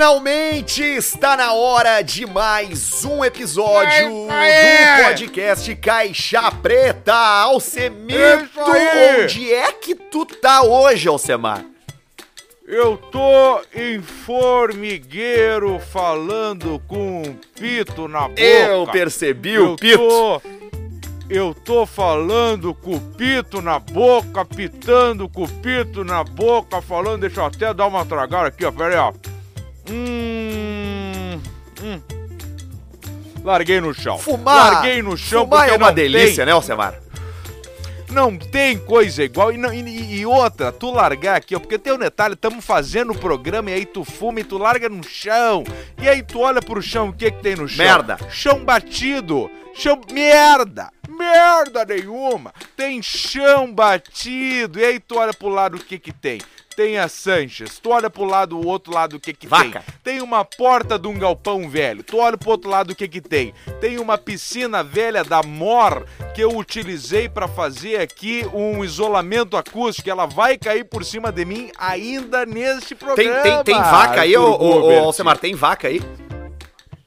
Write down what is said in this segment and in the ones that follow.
Finalmente está na hora de mais um episódio do podcast Caixa Preta. Alcemito, onde é que tu tá hoje, Alcemar? Eu tô em formigueiro falando com um pito na boca. Eu percebi o Eu pito. tô- Eu tô falando com o pito na boca, pitando com o pito na boca, falando. Deixa eu até dar uma tragada aqui, ó. Pera aí, ó. Hum. hum. Larguei no chão. Fumar, Larguei no chão fumar porque é uma delícia, tem- né, Alcemar? Não tem coisa igual. E, não- e- e outra, tu largar aqui, ó, porque tem um detalhe, estamos fazendo o programa e aí tu fuma e tu larga no chão. E aí tu olha pro chão, o que que tem no chão? Merda. Chão batido. Chão. Merda! Merda nenhuma! Tem chão batido. E aí tu olha pro lado, o que que tem? Tem a Sanches. Tu olha pro lado, o outro lado, o que que Vaca. tem? Tem uma porta de um galpão velho. Tu olha pro outro lado, o que que tem? Tem uma piscina velha da Mor que eu utilizei pra fazer aqui um isolamento acústico. Ela vai cair por cima de mim ainda neste Tem, programa. tem, tem vaca aí, ô, ô. Alcemar? Tem vaca aí?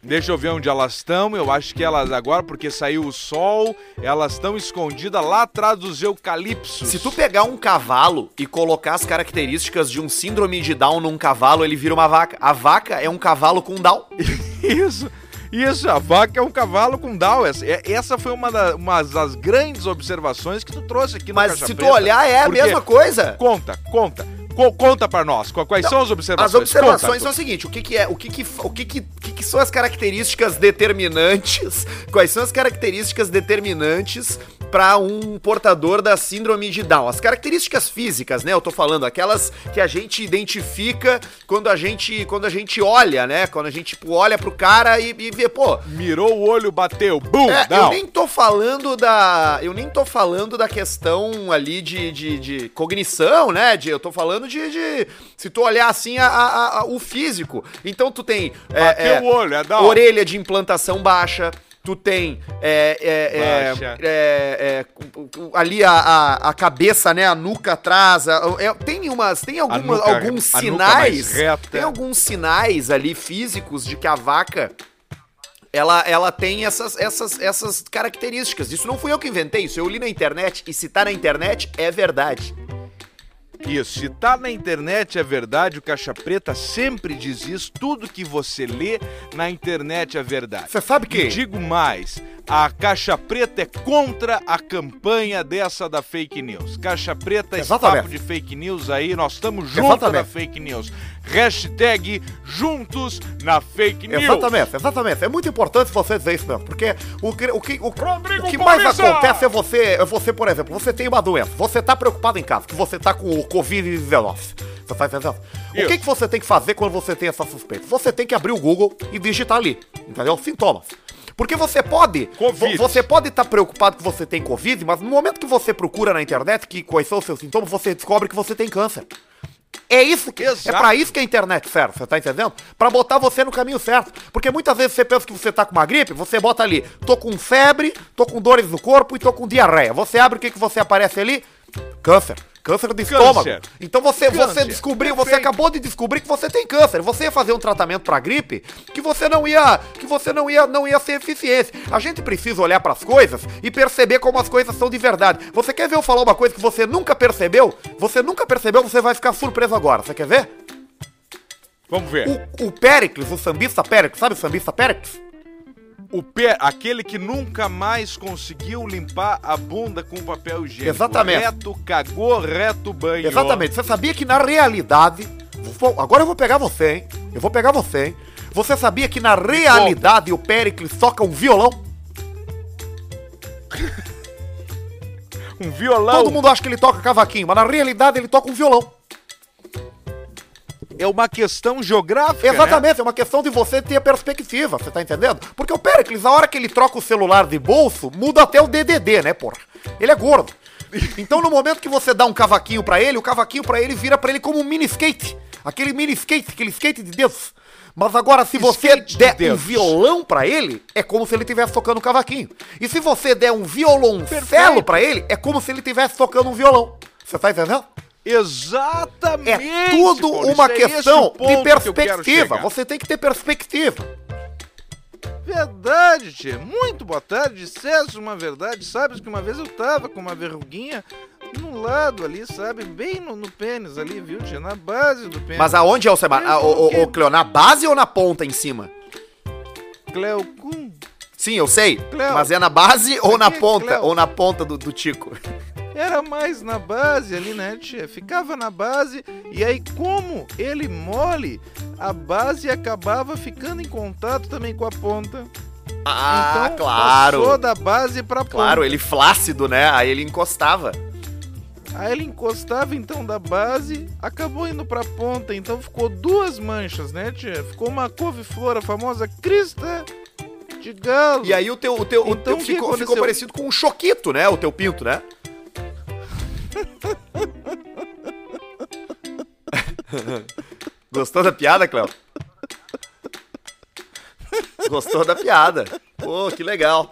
Deixa eu ver onde elas estão. Eu acho que elas agora, porque saiu o sol, elas estão escondidas lá atrás dos eucalipsos. Se tu pegar um cavalo e colocar as características de um síndrome de Down num cavalo, ele vira uma vaca. A vaca é um cavalo com Down. Isso. Isso, a vaca é um cavalo com down. Essa, é- essa foi uma, da- uma das grandes observações que tu trouxe aqui no Mas Caixa se tu Preta. olhar, é a mesma coisa. Conta, conta. Co- conta pra nós. Qu- Quais são as observações? As observações Conta, são o seguinte: o que, que é, o que, que, o que, que, o que, que são as características determinantes? Quais são as características determinantes para um portador da síndrome de Down? As características físicas, né? Eu tô falando aquelas que a gente identifica quando a gente, quando a gente olha, né? Quando a gente tipo, olha pro cara e, e vê, pô, Mirou o olho, bateu. Bum! é, eu down. nem tô falando da. Eu nem tô falando da questão ali de, de, de cognição, né? De, eu tô falando de, de- Se tu olhar assim a, a- a- o físico. Então tu tem. é, Bateu é, o olho, é down. orelha de implantação baixa. Tu tem é, é, é, é, é, ali a, a, a cabeça, né? A nuca atrás. a- tem umas. Tem alguma, nuca- alguns sinais. Tem alguns sinais ali físicos de que a vaca ela, ela tem essas, essas, essas características. Isso não fui eu que inventei, isso eu li na internet. E se tá na internet, é verdade. Isso, se tá na internet é verdade, o Caixa Preta sempre diz isso. Tudo que você lê na internet é verdade. Você sabe E que. digo mais, a Caixa Preta é contra a campanha dessa da fake news. Caixa Preta, esse Exatamente. papo de fake news aí, nós estamos juntos na fake news. Hashtag juntos na fake news. Exatamente, exatamente. É muito importante você dizer isso mesmo, porque o que, o que, o, Rodrigo o que mais Paulista! acontece é você, é você, por exemplo, você tem uma doença, você tá preocupado em casa, que você tá com o Covid-19. Você tá entendendo? O que, que você tem que fazer quando você tem essa suspeita? Você tem que abrir o Google e digitar ali, entendeu? Sintomas. Porque você pode, Covid. vo- você pode estar preocupado que você tem Covid, mas no momento que você procura na internet que quais são os seus sintomas, você descobre que você tem câncer. É isso que Exato. é pra isso que a internet serve, você tá entendendo? Pra botar você no caminho certo. Porque muitas vezes você pensa que você tá com uma gripe, você bota ali, tô com febre, tô com dores no corpo e tô com diarreia. Você abre o que que você aparece ali? Câncer. Câncer do estômago. Então você, você Câncer. descobriu, você acabou de descobrir que você tem câncer. Você ia fazer um tratamento pra gripe que você não ia, que você não ia, não ia ser eficiente. A gente precisa olhar pras coisas e perceber como as coisas são de verdade. Você quer ver eu falar uma coisa que você nunca percebeu? Você nunca percebeu, você vai ficar surpreso agora. Você quer ver? Vamos ver. O, o Pericles, o sambista Pericles, sabe o sambista Pericles? O pé, aquele que nunca mais conseguiu limpar a bunda com papel higiênico. Exatamente. Reto, cagou, reto banho. Exatamente. Você sabia que na realidade. Agora eu vou pegar você, hein? Eu vou pegar você, hein? Você sabia que na realidade o Pericles toca um violão? Um violão. Todo mundo acha que ele toca cavaquinho, mas na realidade ele toca um violão. É uma questão geográfica, né? Exatamente, é uma questão de você ter perspectiva, você tá entendendo? Porque o Pericles, a hora que ele troca o celular de bolso, muda até o DDD, né, porra? Ele é gordo. Então no momento que você dá um cavaquinho pra ele, o cavaquinho pra ele vira pra ele como um mini skate. Aquele mini skate, aquele skate de Deus. Mas agora, se você de der um violão pra ele, é como se ele estivesse tocando um cavaquinho. E se você der um violoncelo pra ele, é como se ele estivesse tocando um violão. Você tá entendendo? Exatamente! É tudo Paulo, uma é questão o de que perspectiva. chegar. Você tem que ter perspectiva. Verdade, tia. Muito boa tarde. Disseste uma verdade. Sabes que uma vez eu tava com uma verruguinha no lado ali, sabe? Bem no, no pênis ali, viu, tia? Na base do pênis. Mas aonde é o Seba? Ô, ô, quê? ô, Cleo, na base ou na ponta em cima? Cleocum. Sim, eu sei. Cleo. Mas é na base ou na ponta? Cleo. Ou na ponta do, do Tico? Era mais na base ali, né, tia? Ficava na base e aí, como ele mole, a base acabava ficando em contato também com a ponta. Ah, então, claro. passou da base pra ponta. Claro, ele flácido, né? Aí ele encostava. Aí ele encostava então da base, acabou indo pra ponta, então ficou duas manchas, né, tia? Ficou uma couve-flor, a famosa crista de galo. E aí o teu, o teu, Então, teu o que ficou, ficou parecido com um choquito, né? O teu pinto, né? Gostou da piada, Cléo? Gostou da piada? Pô, que legal.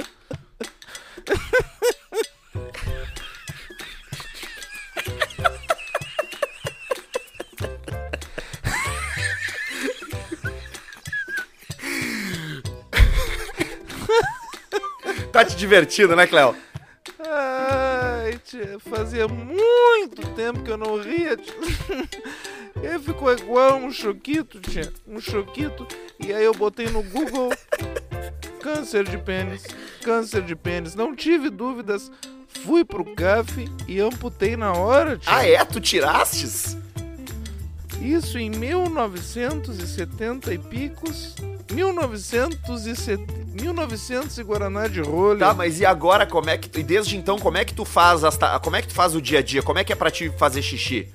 Tá te divertindo, né, Cléo? Fazia muito tempo que eu não ria. Ele ficou igual um choquito, tia. Um choquito. E aí eu botei no Google câncer de pênis. Câncer de pênis. Não tive dúvidas. Fui pro CAF e amputei na hora, tia. Ah, é? Tu tirastes? Isso em 1970 e picos. 1970, 1900 e Guaraná de rolha. Tá, mas e agora como é que tu, e desde então como é que tu faz as como é que tu faz o dia a dia? Como é que é pra ti fazer xixi?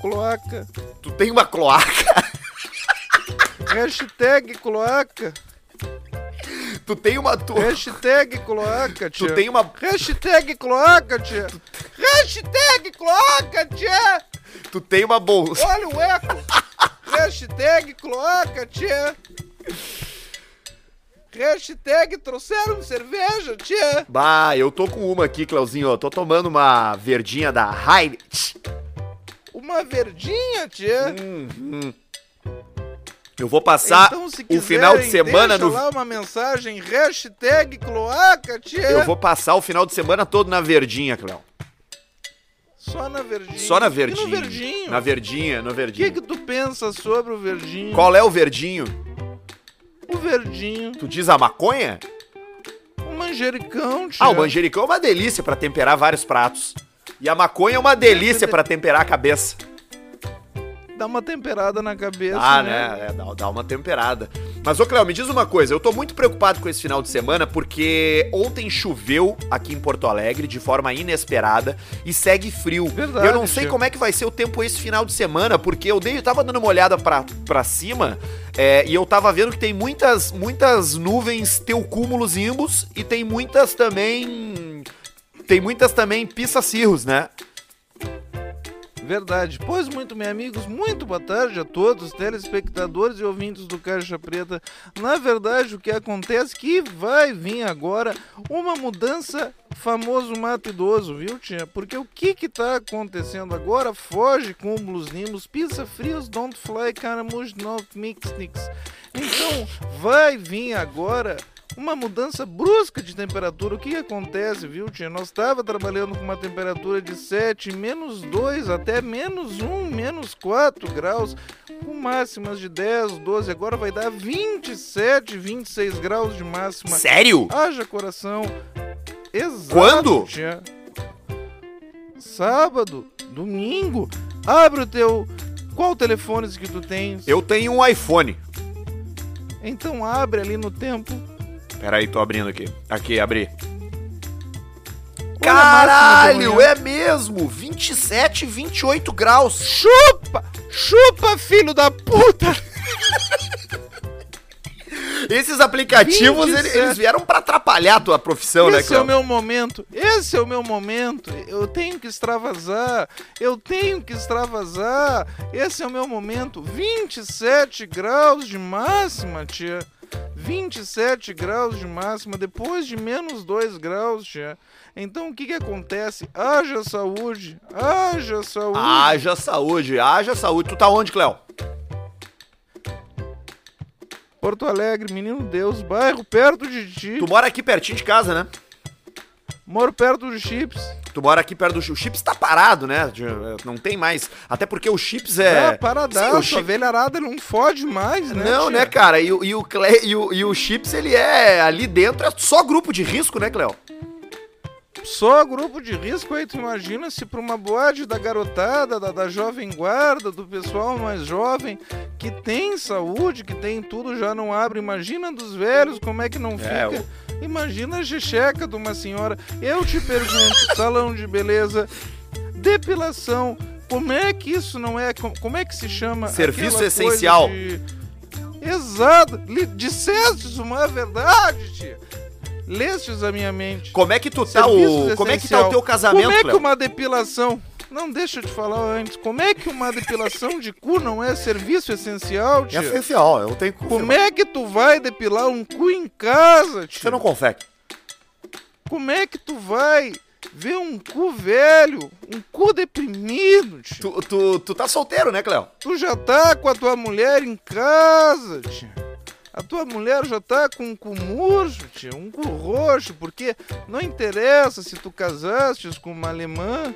Cloaca. Tu tem uma cloaca? Hashtag cloaca. Tu tem uma tu, Hashtag cloaca, tia. tu tem uma Hashtag cloaca, tia. Hashtag cloaca, tia. Tu tem uma bolsa. Olha o eco. Hashtag cloaca, tia. Hashtag trouxeram cerveja, tia. Bah, eu tô com uma aqui, Cleuzinho, ó. Tô tomando uma verdinha da Heinz. Uma verdinha, tia. Uhum. Eu vou passar Então, se o final de quiserem, semana deixa no lá uma mensagem, hashtag cloaca, tia. Eu vou passar o final de semana todo na verdinha, Cleo. Só na verdinha. Só na E verdinha. no verdinho. Na verdinha, no O que verdinho. que tu pensa sobre o verdinho? Qual é o verdinho? O verdinho. Tu diz a maconha? O manjericão, tia. Ah, o manjericão é uma delícia pra temperar vários pratos. E a maconha é uma delícia pra temperar a cabeça. Dá uma temperada na cabeça, Ah, né? né? É, dá, dá uma temperada. Mas, ô Cléo, me diz uma coisa. Eu tô muito preocupado com esse final de semana porque ontem choveu aqui em Porto Alegre de forma inesperada e segue frio. Verdade, eu não sei como é que vai ser o tempo esse final de semana, porque eu dei, eu tava dando uma olhada pra, pra cima é, e eu tava vendo que tem muitas, muitas nuvens teocúmulos imbus e tem muitas também... Tem muitas também pissacirros, né? Verdade. Pois muito, meus amigos, muito boa tarde a todos, telespectadores e ouvintes do Caixa Preta. Na verdade, o que acontece é que vai vir agora uma mudança famoso mato idoso, viu, tia? Porque o que que tá acontecendo agora? Foge cúmulos, nimbos, pizza frios, don't fly, caramujo, not mix, nix. Então, vai vir agora uma mudança brusca de temperatura. O que, acontece, viu, tia? Nós estava trabalhando com uma temperatura de 7, menos 2, até menos 1, menos 4 graus, com máximas de 10, 12. Agora vai dar 27, 26 graus de máxima. Sério? Haja coração. Exato, Quando? tia. Sábado, domingo. Abre o teu. Qual telefone que tu tens? Eu tenho um iPhone. Então abre ali no tempo. Pera aí, tô abrindo aqui. Aqui, abri. De Caralho, é mesmo! 27, 28 graus. Chupa! Chupa, filho da puta! Esses aplicativos, 27. eles, eles vieram pra atrapalhar a tua profissão, né, Esse é o meu momento. Esse é o meu momento. Eu tenho que extravasar. Eu tenho que extravasar. Esse é o meu momento. 27 graus de máxima, tia. 27 graus de máxima, depois de menos 2 graus, tia. Então o que que acontece? Haja saúde, haja saúde. Haja saúde, haja saúde. Tu tá onde, Cléo? Porto Alegre, Menino Deus, bairro perto de ti. Tu mora aqui pertinho de casa, né? Moro perto dos chips. Tu mora aqui perto do Chips. O Chips tá parado, né? De- Não tem mais. Até porque o Chips é. Ah, paradaço, a Chips- velharada não fode mais, né? Não, tia? né, cara? E, o- e, o Cle... e, o, e o Chips, ele é ali dentro, é só grupo de risco, né, Cléo? Só grupo de risco aí, tu imagina se pra uma boate da garotada, da, da jovem guarda, do pessoal mais jovem, que tem saúde, que tem tudo, já não abre. Imagina dos velhos, como é que não É, fica? Imagina a checheca de uma senhora. Eu te pergunto, salão de beleza, depilação, como é que isso não é? com- Como é que se chama? Serviço essencial. de- Exato, dissestes uma verdade, tia. Lestes a minha mente. Como é que tu tá Serviços o. Como é que tá essencial. o teu casamento, Como é que Cléo? uma depilação. Não, deixa eu te falar antes. Como é que uma depilação de cu não é serviço essencial, É tia? essencial, eu tenho que Como é que tu vai depilar um cu em casa, tia? Você não consegue. Como é que tu vai ver um cu velho, um cu deprimido, tia? Tu, tu, tu tá solteiro, né, Cléo? Tu já tá com a tua mulher em casa, tia. A tua mulher já tá com um cu murcho, tia, um cu roxo, porque não interessa se tu casastes com uma alemã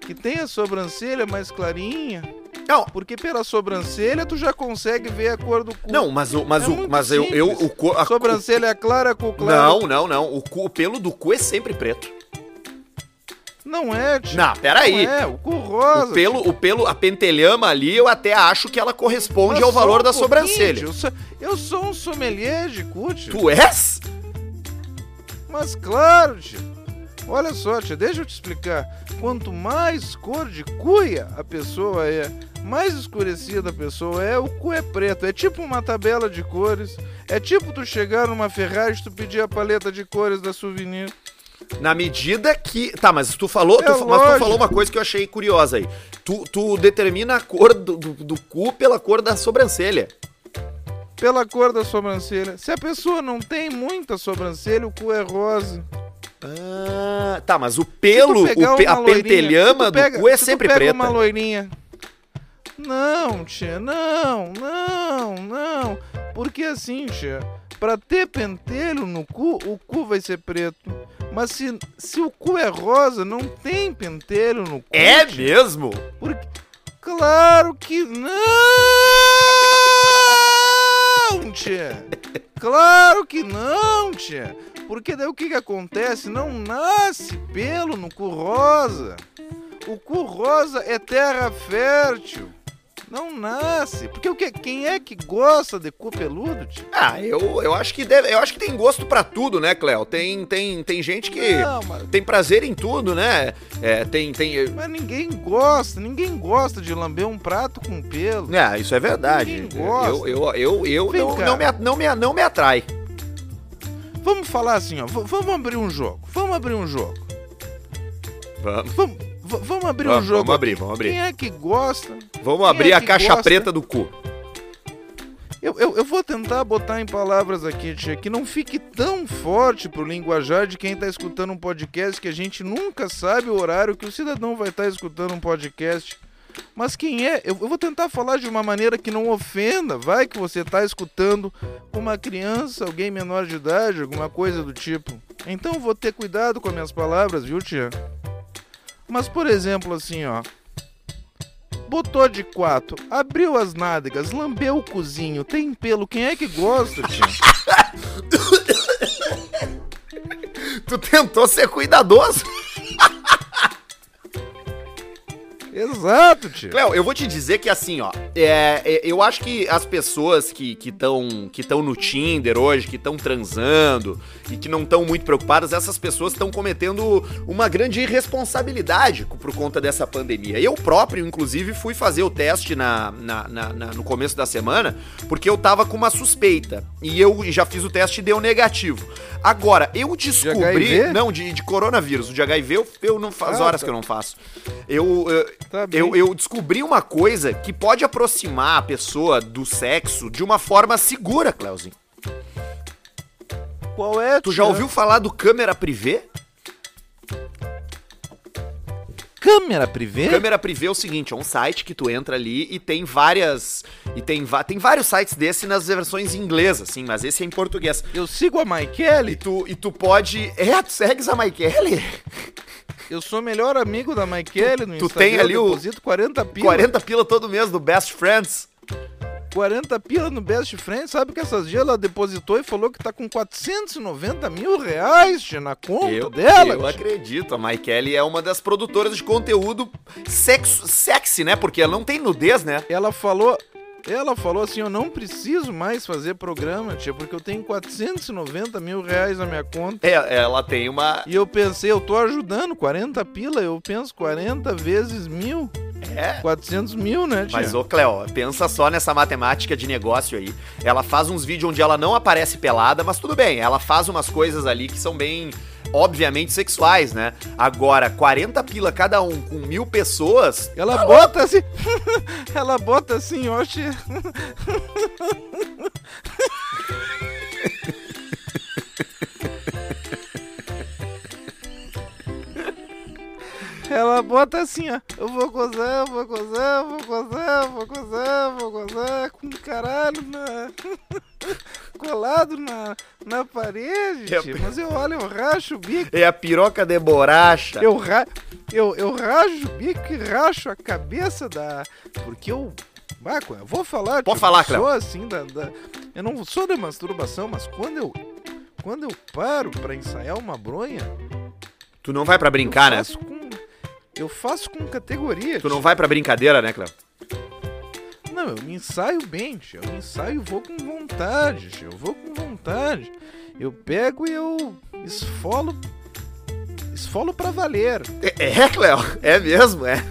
que tem a sobrancelha mais clarinha, Não, porque pela sobrancelha tu já consegue ver a cor do cu. não, mas o. Mas, É o, mas eu, eu. O, co- a- Sobrancelha clara, cu o- claro. Não, não, não. O, cu- o pelo do cu é sempre preto. Não é, tia. Não, peraí. Não é, o cu rosa. O pelo, o pelo, a pentelhama ali, eu até acho que ela corresponde Mas ao valor um da sobrancelha. Eu sou, eu sou um sommelier de cu, tia. Tu és? Mas claro, tia. Olha só, tia, deixa eu te explicar. Quanto mais cor de cuia a pessoa é, mais escurecida a pessoa é, o cu é preto. É tipo uma tabela de cores. É tipo tu chegar numa Ferrari e tu pedir a paleta de cores da souvenir. Na medida que. Tá, mas tu falou. É tu, mas tu falou uma coisa que eu achei curiosa aí. Tu, tu determina a cor do, do, do cu pela cor da sobrancelha. Pela cor da sobrancelha. Se a pessoa não tem muita sobrancelha, o cu é rosa. Ah, tá, mas o pelo, o pe- a pentelhama do cu é se tu sempre pega preta. uma loirinha. Não, tia, não, não, não. Porque assim, tia, pra ter pentelho no cu, o cu vai ser preto. Mas se, se o cu é rosa, não tem pentelho no cu. É mesmo? Porque... Claro que não, tia. Claro que não, tia. Porque daí o que que acontece? Não nasce pelo no cu rosa. O cu rosa é terra fértil. Não nasce. Porque o que? Quem é que gosta de cu peludo, tia? Ah, eu, eu acho que deve, eu acho que tem gosto pra tudo, né, Cléo? Tem, tem, tem gente que Não, mas, tem prazer em tudo, né? É, tem, tem. mas ninguém gosta. Ninguém gosta de lamber um prato com pelo. É, isso é verdade. Ninguém gosta. Eu, eu, eu, eu Vem não, não, me, não, me, não me atrai. Vamos falar assim, ó. Vamos abrir um jogo. Vamos abrir um jogo. Vamos, Vamos, v- vamos abrir vamos, um jogo. vamos abrir, vamos abrir. Quem é que gosta? Vamos quem abrir é a caixa gosta? preta do cu. Eu, eu, eu vou tentar botar em palavras aqui, tia, que não fique tão forte pro linguajar de quem tá escutando um podcast, que a gente nunca sabe o horário que o cidadão vai estar escutando um podcast. Mas quem é? Eu, eu vou tentar falar de uma maneira que não ofenda. Vai que você tá escutando uma criança, alguém menor de idade, alguma coisa do tipo. Então eu vou ter cuidado com as minhas palavras, viu, tia? Mas, por exemplo, assim, ó. Botou de quatro, abriu as nádegas, lambeu o cozinho, tem pelo, quem é que gosta, tia? Tu tentou ser cuidadoso. Exato, tia. Cléo, eu vou te dizer que assim, ó, é, é, eu acho que as pessoas que estão que tão no Tinder hoje, que estão transando e que não estão muito preocupadas, essas pessoas estão cometendo uma grande irresponsabilidade por conta dessa pandemia. Eu próprio, inclusive, fui fazer o teste na, na- na- na- no começo da semana, porque eu tava com uma suspeita. E eu já fiz o teste e deu negativo. Agora, eu descobri. HIV? não, de, de coronavírus. O de HIV eu, eu não faz Ah, horas tá. que eu não faço. Eu, eu, Tá eu, eu descobri uma coisa que pode aproximar a pessoa do sexo de uma forma segura, Cleuzinho. Qual é, Tu já ouviu falar do câmera privê? Câmera privê? Câmera privê é o seguinte, é um site que tu entra ali e tem várias e tem, tem vários sites desse nas versões em inglês, assim, mas esse é em português. Eu sigo a E Maikele. tu, e tu pode. É, tu segues a Maikele? Eu sou melhor amigo da Maikele no tu Instagram. tem ali o- deposito 40 pila. 40 pila todo mês do Best Friends. 40 pila no Best Friends. Sabe que essas dias ela depositou e falou que tá com 490 mil reais tia, na conta Eu, dela. eu tia. acredito. A Maikele é uma das produtoras de conteúdo sexo, sexy, né? Porque ela não tem nudez, né? Ela falou. Ela falou assim: Eu não preciso mais fazer programa, tia, porque eu tenho 490 mil reais na minha conta. É, ela tem uma. E eu pensei, eu tô ajudando, 40 pila, eu penso 40 vezes mil, É. 400 mil, né, tia? Mas, ô Cleo, pensa só nessa matemática de negócio aí. Ela faz uns vídeos onde ela não aparece pelada, mas tudo bem, ela faz umas coisas ali que são bem, obviamente, sexuais, né? Agora, 40 pila cada um com mil pessoas. Ela bota assim. ela bota assim, ó, Ela bota assim, ó. Eu vou gozar, eu vou gozar, eu vou gozar, eu vou gozar, eu vou gozar com caralho na. colado na, na parede, É- tia. Mas eu olho, eu racho o bico. É a piroca de boracha. Eu, ra eu, eu rajo o bico e racho a cabeça da. Porque eu. Baco, eu vou falar. Pode tio, falar, sou assim da, da- Eu não sou da masturbação, mas quando eu. Quando eu paro pra ensaiar uma bronha. Tu não vai pra brincar, né? Eu faço com categoria. Tu não vai pra brincadeira, né, Cleo? Não, eu me ensaio bem, tio. Eu me ensaio e vou com vontade, tio. Eu vou com vontade. Eu pego e eu esfolo. Esfolo pra valer. É, é, Cleo? É mesmo, é.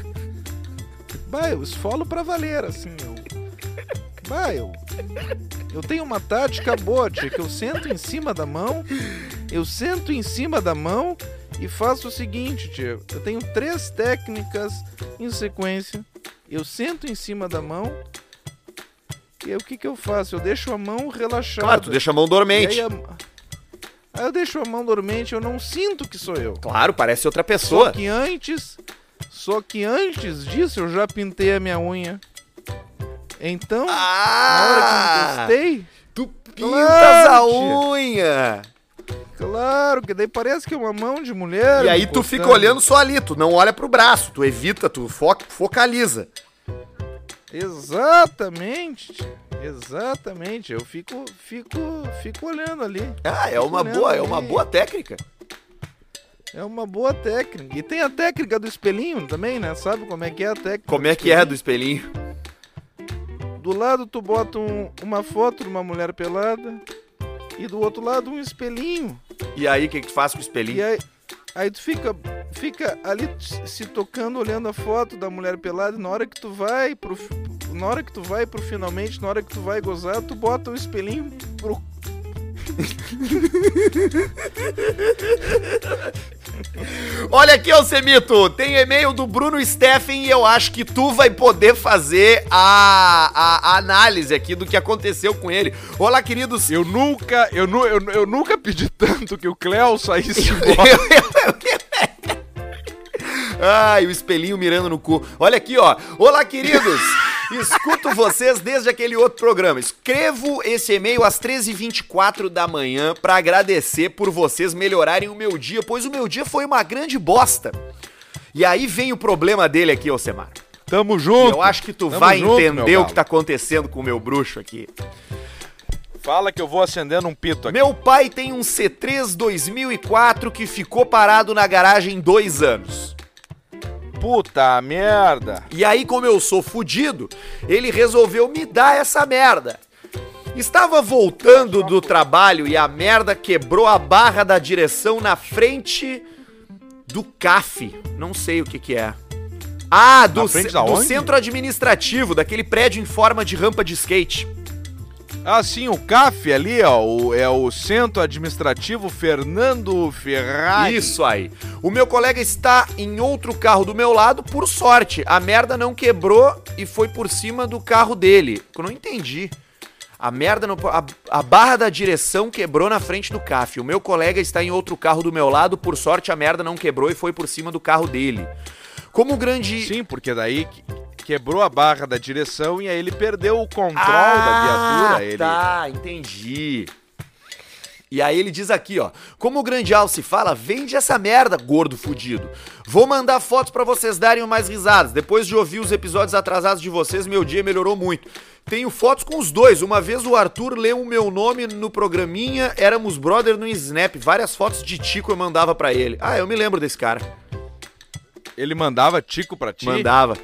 Bah, eu esfolo pra valer, assim, eu. Bah, eu. Eu tenho uma tática boa, tia, que eu sento em cima da mão, eu sento em cima da mão e faço o seguinte, tia. Eu tenho três técnicas em sequência. Eu sento em cima da mão. E aí o que que eu faço? Eu deixo a mão relaxada. Claro, tu deixa a mão dormente. aí, a- aí eu deixo a mão dormente, eu não sinto que sou eu. Claro, parece outra Só pessoa. que antes, só que antes disso eu já pintei a minha unha. Então, na hora que eu Ah! encostei, Tu pintas Claro, a unha. Claro, que daí parece que é uma mão de mulher. E aí tu fica olhando só ali, tu não olha pro braço, tu evita, tu fo focaliza. Exatamente. Exatamente. Eu fico fico fico olhando ali. Ah, é uma boa, é uma ali. boa técnica. É uma boa técnica. E tem a técnica do espelhinho também, né? Sabe como é que é a técnica? Como é que é do espelhinho? Do lado tu bota um- uma foto de uma mulher pelada e do outro lado um espelhinho. E aí, o que, que tu faz com o E espelhinho? aí, aí tu fica, fica ali se- tocando, olhando a foto da mulher pelada. E na hora que tu vai pro, na hora que tu vai pro finalmente, na hora que tu vai gozar, tu bota o espelhinho pro. Olha aqui, Alcemito, tem e-mail do Bruno Steffen e eu acho que tu vai poder fazer a, a, a análise aqui do que aconteceu com ele. Olá, queridos. Eu nunca, eu, nu, eu, eu nunca pedi tanto que o Cléo saísse Ai, o espelhinho mirando no cu. Olha aqui, ó. Olá, queridos. Escuto vocês desde aquele outro programa. Escrevo esse e-mail às 13h24 da manhã pra agradecer por vocês melhorarem o meu dia, pois o meu dia foi uma grande bosta. E aí vem o problema dele aqui, Alcemar. Tamo junto. eu acho que tu Tamo vai junto, entender o que tá acontecendo com o meu bruxo aqui. Fala que eu vou acendendo um pito aqui. Meu pai tem um C3 2004 que ficou parado na garagem dois anos. Puta merda. E aí, como eu sou fudido, ele resolveu me dar essa merda. Estava voltando do trabalho e a merda quebrou a barra da direção na frente do CAF. Não sei o que que é. Ah, do, ce- do centro administrativo, daquele prédio em forma de rampa de skate. Ah, sim, o CAF ali, ó, o- é o Centro Administrativo Fernando Ferrari. Isso aí. O meu colega está em outro carro do meu lado, por sorte. A merda não quebrou e foi por cima do carro dele. Eu não entendi. A merda no. A, a barra da direção quebrou na frente do CAF. O meu colega está em outro carro do meu lado. Por sorte, a merda não quebrou e foi por cima do carro dele. Como grande. Sim, porque daí que- quebrou a barra da direção e aí ele perdeu o controle Ah, da viatura. Ele... Tá, entendi. E aí ele diz aqui, ó. Como o grande Alce fala, vende essa merda, gordo fudido. Vou mandar fotos pra vocês darem mais risadas. Depois de ouvir os episódios atrasados de vocês, meu dia melhorou muito. Tenho fotos com os dois. Uma vez o Arthur leu o meu nome no programinha, éramos brother no Snap. Várias fotos de Tico eu mandava pra ele. Ah, eu me lembro desse cara. Ele mandava Tico pra ti? Mandava.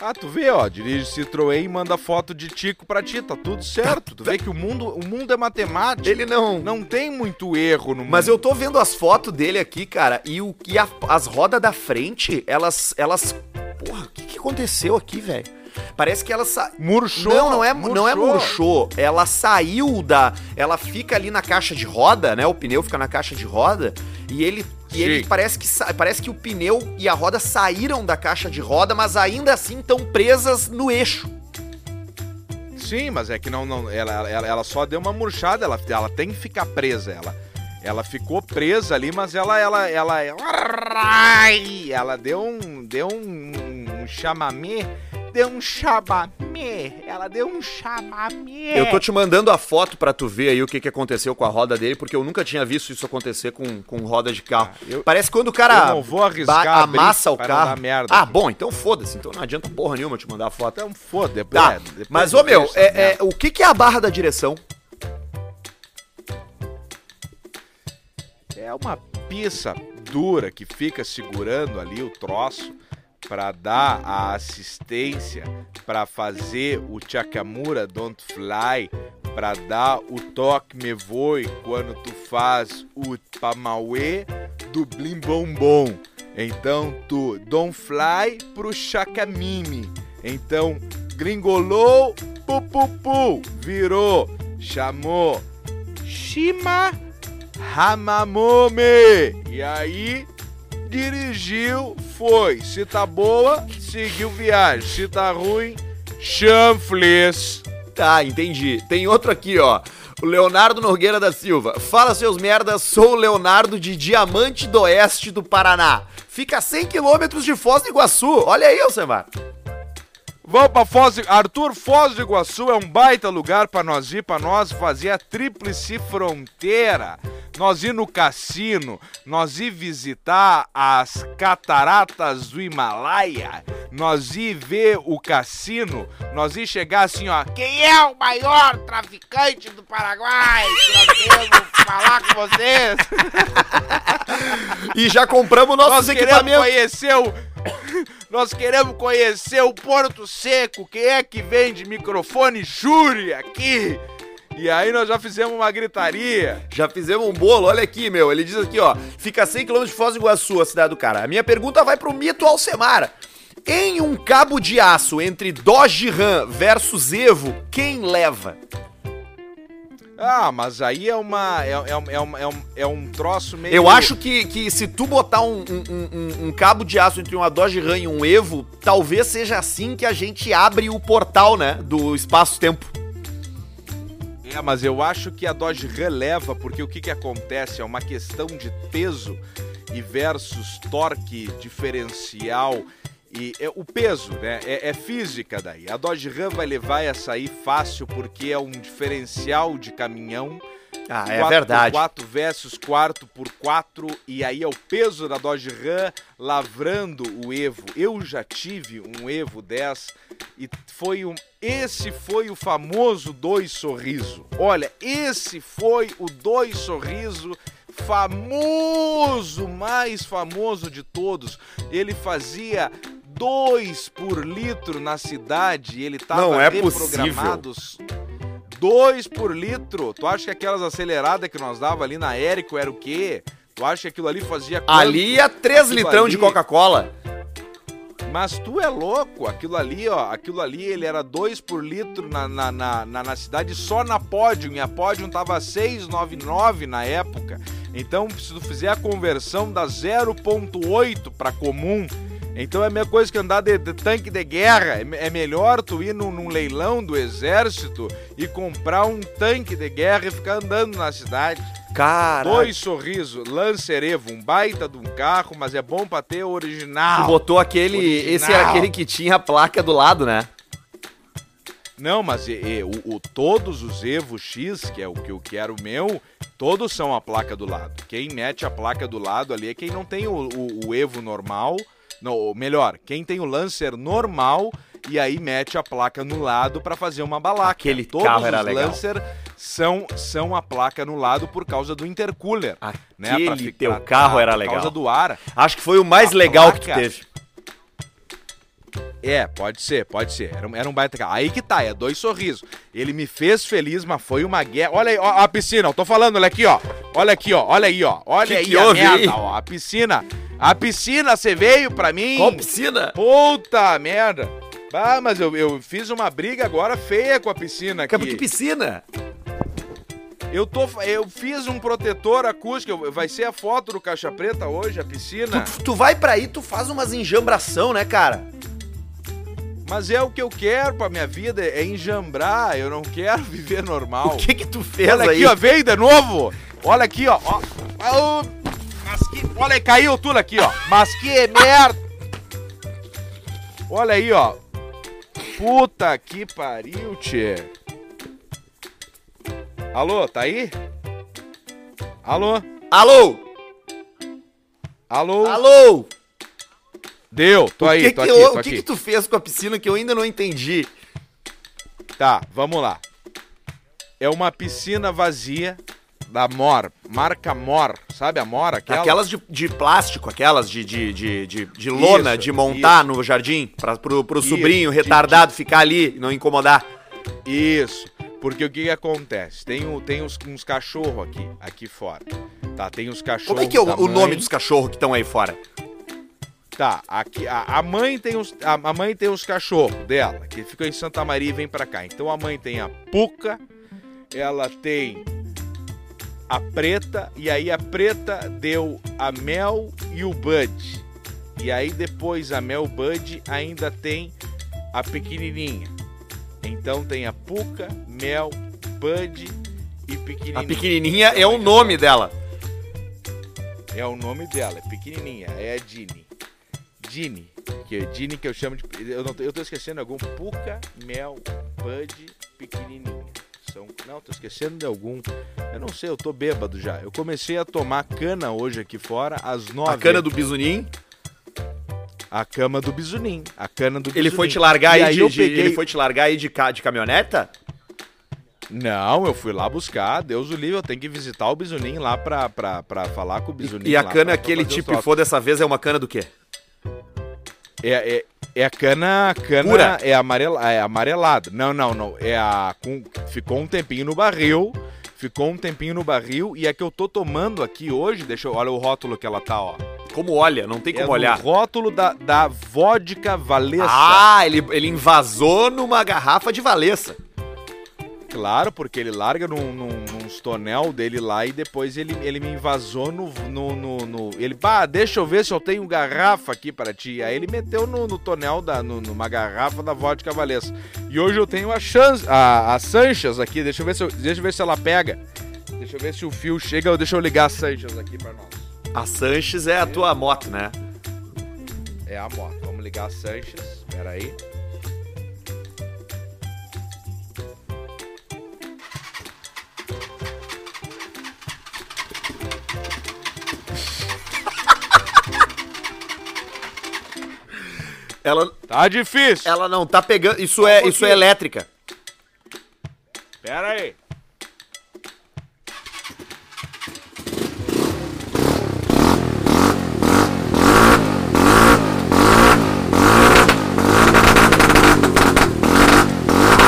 Ah, tu vê, ó, dirige Citroën e manda foto de Tico pra ti, tá tudo certo. Tu vê que o mundo, o mundo é matemático. Ele não. Não tem muito erro no mundo. Mas eu tô vendo as fotos dele aqui, cara, e o que as rodas da frente, elas elas Porra, o que, que aconteceu aqui, velho? Parece que ela sa... Murchou. Não, não é, não é murchou. Ela saiu da. Ela fica ali na caixa de roda, né? O pneu fica na caixa de roda. E ele. E ele parece que, parece que o pneu e a roda saíram da caixa de roda, mas ainda assim estão presas no eixo. Sim, mas é que não, não ela, ela, ela só deu uma murchada, ela, ela tem que ficar presa, ela. Ela ficou presa ali, mas ela, ela, ela, ela, ela deu um, deu um, um chamamé, deu um chamamé, ela deu um chamamé. Eu tô te mandando a foto pra tu ver aí o que, que aconteceu com a roda dele, porque eu nunca tinha visto isso acontecer com, com roda de carro. Ah, eu- Parece quando o cara eu não vou arriscar ba- amassa o carro. merda ah, bom, então foda-se. Então não adianta porra nenhuma eu te mandar a foto. Então foda, Tá, é, mas ô meu, é, é, o que, que é a barra da direção? É uma pista dura que fica segurando ali o troço para dar a assistência, para fazer o Chakamura Don't Fly, para dar o toque me voe quando tu faz o Pamauê do Blim Bom Bom. Então tu Don't Fly pro Chakamimi. Então gringolou, pu pu pu, virou, chamou Shima Hamamome. E aí, dirigiu, foi. Se tá boa, seguiu viagem. Se tá ruim, chanfles. Tá, entendi. Tem outro aqui, ó. O Leonardo Nogueira da Silva. Fala, seus merdas, sou o Leonardo de Diamante do Oeste do Paraná. Fica a 100 quilômetros de Foz do Iguaçu. Olha aí, Alcemar. Vamos pra Foz do... Arthur, Foz do Iguaçu é um baita lugar pra nós ir, pra nós fazer a tríplice fronteira. Nós ir no cassino, nós ir visitar as cataratas do Himalaia, nós ir ver o cassino, nós ir chegar assim, ó, quem é o maior traficante do Paraguai? Nós queremos falar com vocês. E já compramos Nós nossos queremos equipamentos. conhecer o. Nós queremos conhecer o Porto Seco. Quem é que vende microfone Júri aqui? E aí nós já fizemos uma gritaria. Já fizemos um bolo, olha aqui, meu. Ele diz aqui, ó. Fica a 100 km de Foz do Iguaçu, a cidade do cara. A minha pergunta vai pro mito Alcemara. Em um cabo de aço entre Dodge Ram versus Evo, quem leva? Ah, mas aí é uma. É, é, um- é, um, é, um, é um troço meio. Eu acho que, que se tu botar um, um- um- um cabo de aço entre uma Dodge Ram e um Evo, talvez seja assim que a gente abre o portal, né? Do espaço-tempo. É, mas eu acho que a Dodge releva, porque o que, que acontece? É uma questão de peso e versus torque diferencial. E é, o peso, né? É, é física daí. A Dodge Ram vai levar essa aí fácil porque é um diferencial de caminhão. Ah, é 4 verdade. 4 versus quarto por 4 e aí é o peso da Dodge Ram lavrando o Evo. Eu já tive um Evo 10 e foi um esse foi o famoso dois sorriso. Olha, esse foi o dois sorriso famoso, mais famoso de todos. Ele fazia dois por litro na cidade, ele tava Não é reprogramado 2 por litro. Tu acha que aquelas aceleradas que nós dava ali na Érico era o quê? Tu acha que aquilo ali fazia quanto? Ali ia 3 Aquilo litrão ali- de Coca-Cola. Mas tu é louco, aquilo ali, ó, aquilo ali ele era 2 por litro na, na, na, na, na cidade só na Podium, e a Podium tava 6,99 na época. Então, se tu fizer a conversão da 0.8 para comum, Então é a mesma coisa que andar de, de tanque de guerra. É, é melhor tu ir num, num leilão do exército e comprar um tanque de guerra e ficar andando na cidade. Cara, Dois sorrisos, Lancer Evo, um baita de um carro, mas é bom pra ter o tu original. botou aquele. Original. Esse era aquele que tinha a placa do lado, né? Não, mas e- e o, o- todos os Evo X, que é o que eu quero o meu, todos são a placa do lado. Quem mete a placa do lado ali é quem não tem o, o- o Evo normal. Não, ou melhor, quem tem o Lancer normal e aí mete a placa no lado pra fazer uma balaca. Aquele todos carro era os legal. Lancer são, são a placa no lado por causa do intercooler. né, Aquele ficar- teu carro era por legal. causa do ar. Acho que foi o mais A legal que tu placa. teve. É, pode ser, pode ser. Era um, era um baita carro. Aí que tá, é dois sorrisos. Ele me fez feliz, mas foi uma guerra. Olha aí, ó, a piscina, eu tô falando, olha aqui, ó. Olha aqui, ó. Olha aí, ó. Olha Que aí que a merda, aí? ó. A piscina. A piscina, você veio pra mim? Qual piscina? Puta merda. Ah, mas eu, eu fiz uma briga agora feia com a piscina aqui. Que, que piscina? Eu, tô, eu fiz um protetor acústico, vai ser a foto do Caixa Preta hoje, a piscina. Tu, tu vai pra aí, tu faz umas enjambração, né, cara? Mas é o que eu quero pra minha vida, é enjambrar, eu não quero viver normal. O que que tu fez Olha aí? aqui, ó, veio de novo. Olha aqui, ó. ó. Mas que... Olha aí, caiu tudo aqui, ó. Mas que merda. Olha aí, ó. Puta que pariu, tchê. Alô, tá aí? Alô? Alô? Alô? Alô? Deu, tô aí, que, tô que, aqui, eu- tô o que que tu fez com a piscina que eu ainda não entendi? Tá, vamos lá. É uma piscina vazia da Mor, marca Mor, sabe a Mor? Aquela? Aquelas de, de plástico, aquelas de, de, de, de, de lona, Isso, de montar no jardim, pra, pro, pro Isso, sobrinho de- retardado ficar ali e não incomodar. Isso. Porque o que, que acontece? Tem, o, tem uns, uns cachorros aqui, aqui fora. Tá, tem os cachorros. Como é que é o, o nome dos cachorros que estão aí fora? Tá, aqui, a, a mãe tem os, a, a mãe tem os cachorros dela, que ficam em Santa Maria e vem pra cá. Então a mãe tem a Puca, ela tem a Preta, e aí a Preta deu a Mel e o Bud. E aí depois a Mel Bud ainda tem a pequenininha. Então tem a Puca, Mel, Bud e pequenininha. A pequenininha é o nome dela. É o nome dela, é pequenininha, é a Dini. Dini, que é Dini que eu chamo de. Eu, não, eu tô esquecendo algum. Puca, Mel, Bud, pequenininha. São, não, tô esquecendo de algum. Eu não sei, eu tô bêbado já. Eu comecei a tomar cana hoje aqui fora às nove. A cana do bisunim. A cama do bisunim. A cana do Ele bisunim. foi te largar E aí, de, peguei... ele foi te largar aí de, ca- de caminhoneta? Não, eu fui lá buscar, Deus o livre, eu tenho que visitar o bisunim lá pra, pra, pra falar com o bisunim. E a lá cana que ele fazer te os troços. pifou dessa vez é uma cana do quê? É, é, é a cana, cana Pura? é, amarela, é amarelada. Não, não, não. É a com, ficou um tempinho no barril, ficou um tempinho no barril e a que eu tô tomando aqui hoje, deixa eu, olha o rótulo que ela tá, ó. Como olha, não tem É como no olhar. rótulo da, da vodka Valessa. Ah, ele, ele invasou numa garrafa de Valessa. Claro, porque ele larga num, num, nos tonel dele lá e depois ele, ele me invasou no, no, no, no- Ele, pá, deixa eu ver se eu tenho garrafa aqui pra ti. Aí ele meteu no, no tonel, da, no- numa garrafa da vodka Valessa. E hoje eu tenho a chance, a, a Sanchas aqui, deixa eu, ver se eu- deixa eu ver se ela pega. Deixa eu ver se o fio chega, deixa eu ligar a Sanchas aqui pra nós. A Sanches é a tua moto, né? É a moto, vamos ligar a Sanchas, pera aí. Ela, Tá difícil, ela não tá pegando. Isso é, isso é elétrica. pera aí.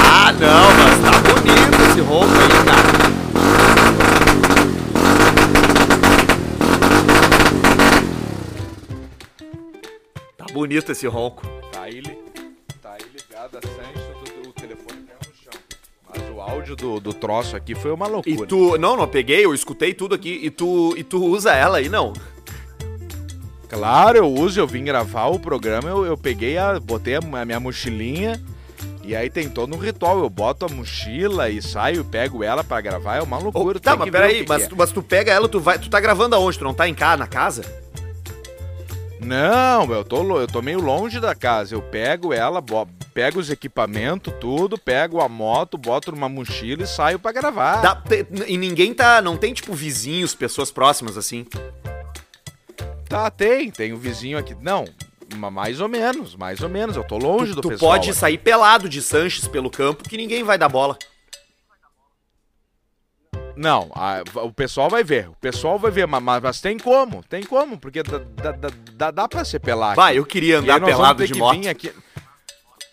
Ah, não, mas tá bonito esse ronco aí, cara. Tá bonito esse ronco. Tá aí, tá aí ligada a Sancho, o, telefone caiu no chão. Mas o áudio do, do troço aqui foi uma E loucura. tu. Não, não peguei, eu escutei tudo aqui. E tu, e tu usa ela aí, não? Claro, eu uso, eu vim gravar o programa, eu, eu peguei a. botei a, minha mochilinha. E aí tem todo um ritual, eu boto a mochila e saio, pego ela pra gravar, é uma loucura. Ô, tá, mas peraí, mas, é. tu, mas tu pega ela, tu vai. Tu tá gravando aonde? Tu não tá em casa, na casa? Não, eu tô, eu tô meio longe da casa. Eu pego ela, pego os equipamentos, tudo, pego a moto, boto numa mochila e saio pra gravar. Dá- e ninguém tá. Não tem, tipo, vizinhos, pessoas próximas assim. Tá, tem, tem um vizinho aqui. Não, ma- mais ou menos, mais ou menos. Eu tô longe Tu, do tu pessoal. pode aqui. sair pelado de Sanches pelo campo que ninguém vai dar bola. Não, a- o pessoal vai ver. O pessoal vai ver, ma- mas, mas tem como, tem como, porque dá, dá, dá, dá, pra ser pelado. Vai, eu queria andar pelado de moto. aqui.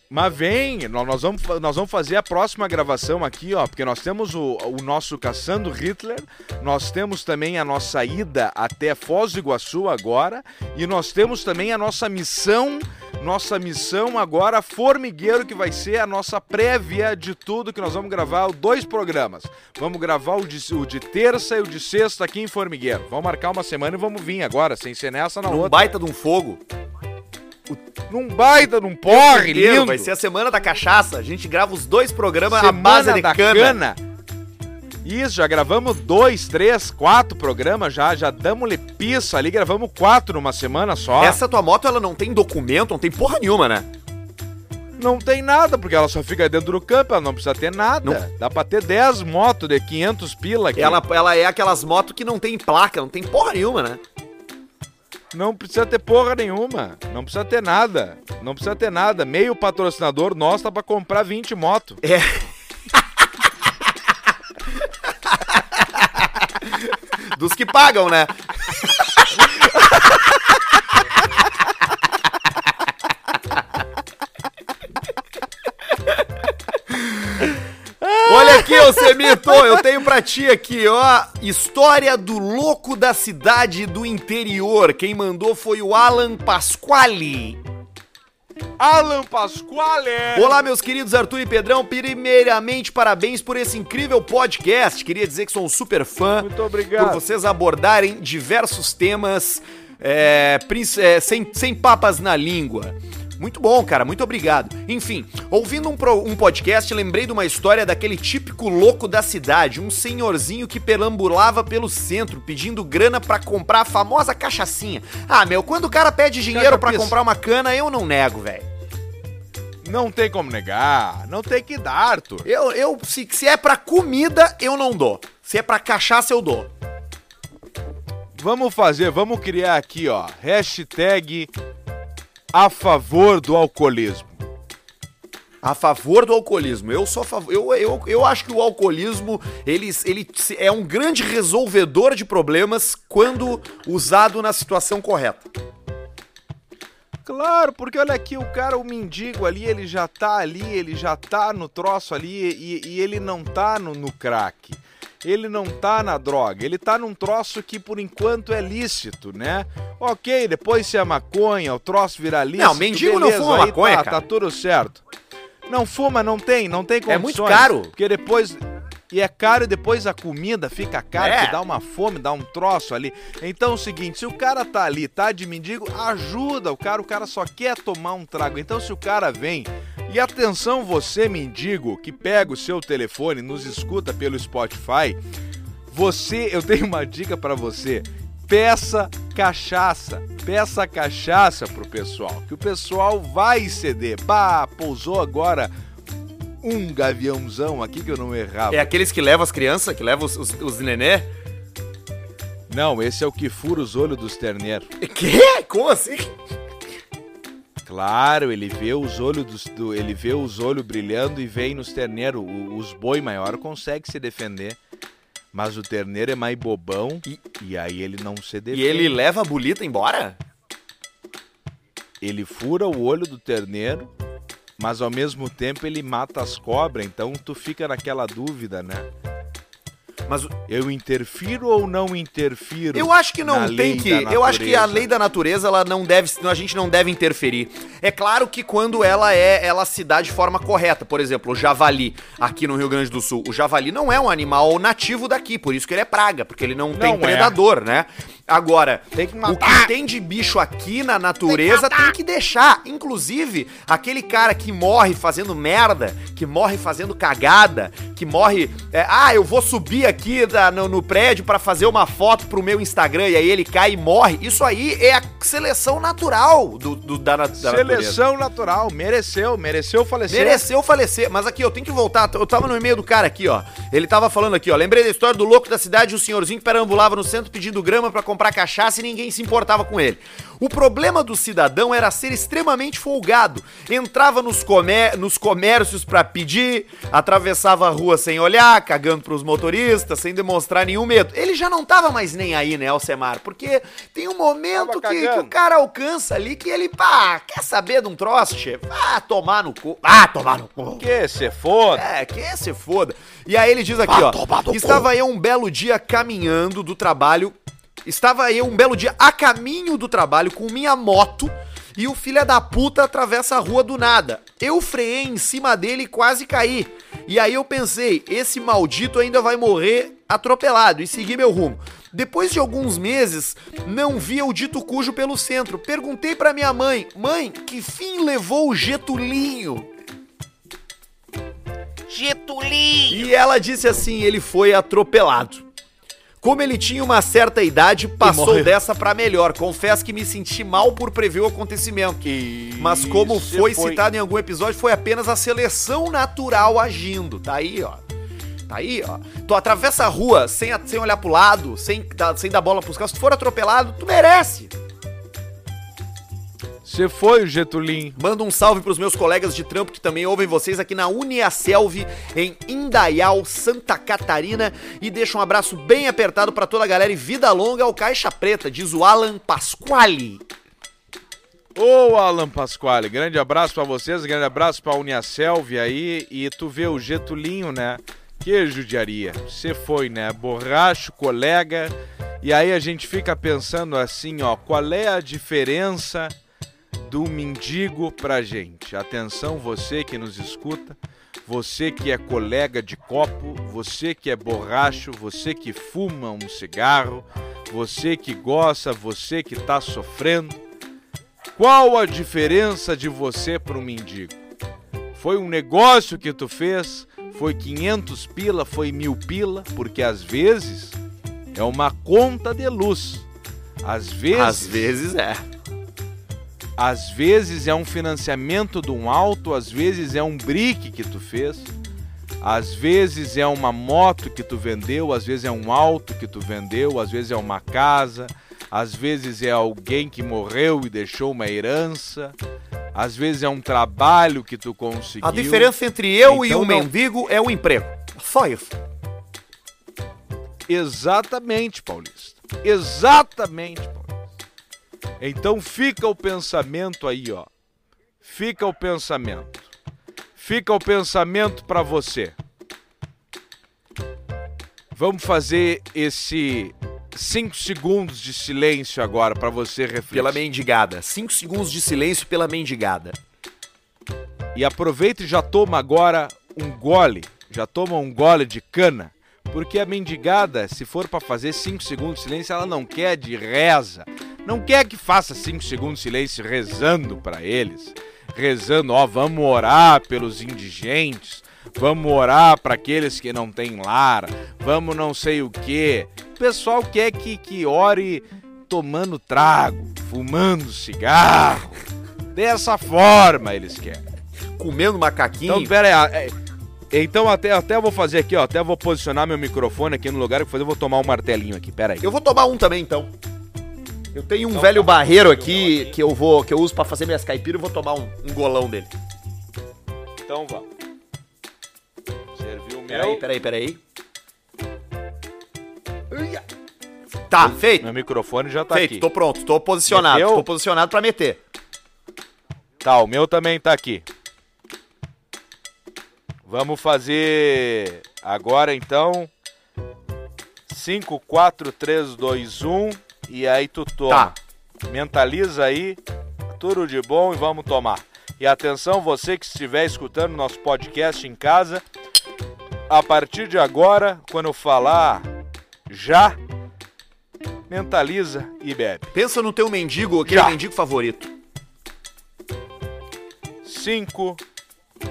Mas vem, nó- nós vamos, nós vamos fazer a próxima gravação aqui, ó, porque nós temos o, o nosso Caçando Hitler, nós temos também a nossa ida até Foz do Iguaçu agora, e nós temos também a nossa missão, nossa missão agora formigueiro, que vai ser a nossa prévia de tudo que nós vamos gravar, dois programas. Vamos gravar o de, o de terça e o de sexta aqui em Formigueiro. Vamos marcar uma semana e vamos vir agora, sem ser nessa na Num outra. baita de um fogo. Num baita, num porre, lindo. Vai ser a semana da cachaça. A gente grava os dois programas à Semana base de da cana. Isso, já gravamos dois, três, quatro programas já, já damos-lhe pista ali, gravamos quatro numa semana só. Essa tua moto, ela não tem documento, não tem porra nenhuma, né? Não tem nada, porque ela só fica dentro do campo, ela não precisa ter nada. Dá pra ter 10 motos de 500 pila aqui. Ela, ela é aquelas motos que não tem placa, não tem porra nenhuma, né? Não precisa ter porra nenhuma, não precisa ter nada, não precisa ter nada. Meio patrocinador nosso tá pra comprar 20 motos. É. Dos que pagam, né? Semito, eu tenho pra ti aqui, ó, história do louco da cidade do interior. Quem mandou foi o Alan Pasquale. Alan Pasquale! Olá, meus queridos Arthur e Pedrão. Primeiramente, parabéns por esse incrível podcast. Queria dizer que sou um super fã. Muito obrigado. Por vocês abordarem diversos temas é, é, sem, sem papas na língua. Muito bom, cara, muito obrigado. Enfim, ouvindo um, pro- um podcast, lembrei de uma história daquele típico louco da cidade, um senhorzinho que perambulava pelo centro pedindo grana pra comprar a famosa cachaçinha. Ah, meu, quando o cara pede dinheiro pra Cachapiça. comprar uma cana, eu não nego, velho. Não tem como negar, não tem que dar, Arthur. Eu, eu se, se é pra comida, eu não dou. Se é pra cachaça, eu dou. Vamos fazer, vamos criar aqui, ó, hashtag a favor do alcoolismo. A favor do alcoolismo. Eu sou a favor. Eu, eu, eu acho que o alcoolismo ele, ele é um grande resolvedor de problemas quando usado na situação correta. Claro, porque olha aqui, o cara, o mendigo ali, ele já tá ali, ele já tá no troço ali e, e ele não tá no, no crack. Ele não tá na droga, ele tá num troço que por enquanto é lícito, né? Ok, depois se é maconha, o troço vira lícito. Não, mendigo não beleza, fuma aí maconha, tá, cara. Tá tudo certo. Não fuma, não tem, não tem condições. É muito caro. Porque depois... E é caro e depois a comida fica cara, É. que dá uma fome, dá um troço ali. Então é o seguinte, se o cara tá ali, tá de mendigo, ajuda o cara, o cara só quer tomar um trago. Então se o cara vem, e atenção você mendigo que pega o seu telefone, nos escuta pelo Spotify, você, eu tenho uma dica pra você. Peça cachaça, peça cachaça pro pessoal, que o pessoal vai ceder. Bah, pousou agora um gaviãozão aqui que eu não errava. É aqueles que levam as crianças, que levam os, os, os nenê. Não, esse é o que fura os olhos dos terneiros. Quê? Como assim? Claro, ele vê os olhos dos, do, ele vê os olhos brilhando e vem nos terneiros. O- Os boi maior consegue se defender, mas o terneiro é mais bobão E- e, aí ele não se E defende. ele leva a bolita embora? Ele fura o olho do terneiro, mas ao mesmo tempo ele mata as cobras. Então tu fica naquela dúvida, né? Mas Eu interfiro ou não interfiro? Eu acho que não tem que. Eu acho que a lei da natureza ela não deve, a gente não deve interferir. É claro que quando ela é, ela se dá de forma correta. Por exemplo, o javali aqui no Rio Grande do Sul. O javali não é um animal nativo daqui, por isso que ele é praga, porque ele não, tem Não é. predador, né? Agora, Tem que o matar. que tem de bicho aqui na natureza tem que deixar. Inclusive, aquele cara que morre fazendo merda, que morre fazendo cagada, que morre. é, ah, eu vou subir aqui da- no, no prédio pra fazer uma foto pro meu Instagram e aí ele cai e morre. Isso aí é a seleção natural do, do- da, da natureza. Seleção natural, mereceu, mereceu falecer. Mereceu falecer, mas aqui eu tenho que voltar. Eu tava no e-mail do cara aqui, ó. Ele tava falando aqui, ó. Lembrei da história do louco da cidade, o senhorzinho que perambulava no centro pedindo grama pra comprar cachaça e ninguém se importava com ele. O problema do cidadão era ser extremamente folgado. Entrava nos, comé nos comércios pra pedir, atravessava a rua sem olhar, cagando pros motoristas, sem demonstrar nenhum medo. Ele já não tava mais nem aí, né, Alcemar? Porque tem um momento que, que o cara alcança ali que ele, pá, quer saber de um troço, chefe? Ah, tomar no cu. Ah, tomar no cu. Que se foda. É, que se foda. E aí ele diz aqui, ó. Estava eu um belo dia caminhando do trabalho. Estava eu um belo dia a caminho do trabalho com minha moto. E o filho da puta atravessa a rua do nada. Eu freiei em cima dele e quase caí. E aí eu pensei, esse maldito ainda vai morrer atropelado e segui meu rumo. Depois de alguns meses, não via o dito cujo pelo centro. Perguntei pra minha mãe: "Mãe, que fim levou o Getulinho?" Getulinho. E ela disse assim: ele foi atropelado. Como ele tinha uma certa idade, passou dessa pra melhor. Confesso que me senti mal por prever o acontecimento. Mas como Isso foi, citado em algum episódio, foi apenas a seleção natural agindo. Tá aí, ó. Tá aí, ó. Tu atravessa a rua sem, sem olhar pro lado, sem, sem dar bola pros caras. Se tu for atropelado, tu merece. Você foi o Getulinho. Manda um salve pros meus colegas de trampo que também ouvem vocês aqui na Uniaselv, em Indaial, Santa Catarina. E deixa um abraço bem apertado pra toda a galera e vida longa ao Caixa Preta, diz o Alan Pasquale. Ô, Alan Pasquale, grande abraço pra vocês, grande abraço pra Uniaselv aí. E tu vê o Getulinho, né? Que judiaria. Você foi, né? Borracho, colega. E aí a gente fica pensando assim, ó, qual é a diferença do mendigo pra gente? Atenção, você que nos escuta, você que é colega de copo, você que é borracho, você que fuma um cigarro, você que gosta, você que tá sofrendo. Qual a diferença de você para um mendigo? Foi um negócio que tu fez? Foi 500 pila? Foi mil pila? Porque às vezes é uma conta de luz. Às vezes, Às vezes é. Às vezes é um financiamento de um auto, às vezes é um brick que tu fez, às vezes é uma moto que tu vendeu, às vezes é um auto que tu vendeu, às vezes é uma casa, às vezes é alguém que morreu e deixou uma herança, às vezes é um trabalho que tu conseguiu. A diferença entre eu e Então o não- mendigo é o emprego. Só isso. Exatamente, Paulista. Exatamente, Paulista. Então fica o pensamento aí, ó. Fica o pensamento. Fica o pensamento pra você. Vamos fazer esse 5 segundos de silêncio agora pra você refletir. Pela mendigada. Cinco segundos de silêncio pela mendigada. E aproveita e já toma agora um gole. Já toma um gole de cana. Porque a mendigada, se for pra fazer 5 segundos de silêncio, ela não quer de reza. Não quer que faça 5 segundos de silêncio rezando pra eles. Rezando, ó, vamos orar pelos indigentes. Vamos orar pra aqueles que não têm lar. Vamos não sei o quê. O pessoal quer que, que ore tomando trago, fumando cigarro. Dessa forma eles querem. Comendo macaquinho. Então, pera aí. ah, é, Então, até, até vou fazer aqui, ó. Até vou posicionar meu microfone aqui no lugar que fazer, eu vou tomar um martelinho aqui. Pera aí. Eu vou tomar um também, então. Eu tenho um Então velho tá. barreiro aqui que eu vou que eu uso pra fazer minhas caipiras e vou tomar um, um golão dele. Então vamos. Serviu o Peraí, meu. peraí, peraí. Uia. Tá, feito. Meu microfone já tá feito, aqui. tô pronto, tô posicionado. Meteu? Tô posicionado pra meter. Tá, o meu também tá aqui. Vamos fazer agora então 5, 4, 3, 2, 1. E aí tu toma. Tá. Mentaliza aí. Tudo de bom e vamos tomar. E atenção, você que estiver escutando nosso podcast em casa, a partir de agora, quando eu falar já, mentaliza e bebe. Pensa no teu mendigo, aquele Já. mendigo favorito. 5,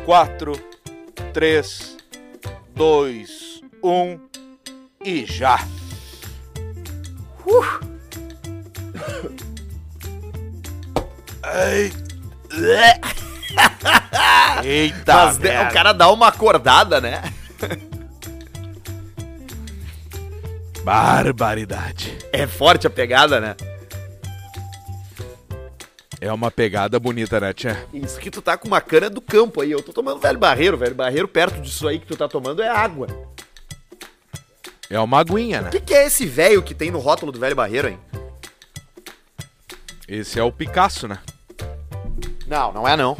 4, 3, 2, 1 e já. Eita, Mas o cara dá uma acordada, né? Barbaridade. É forte a pegada, né? É uma pegada bonita, né, Tia? Isso que tu tá com uma cana do campo aí. Eu tô tomando velho barreiro, velho barreiro perto disso aí que tu tá tomando é água. É uma aguinha, O né? que, que é esse velho que tem no rótulo do velho barreiro, hein? Esse é o Picasso, né? Não, não é não.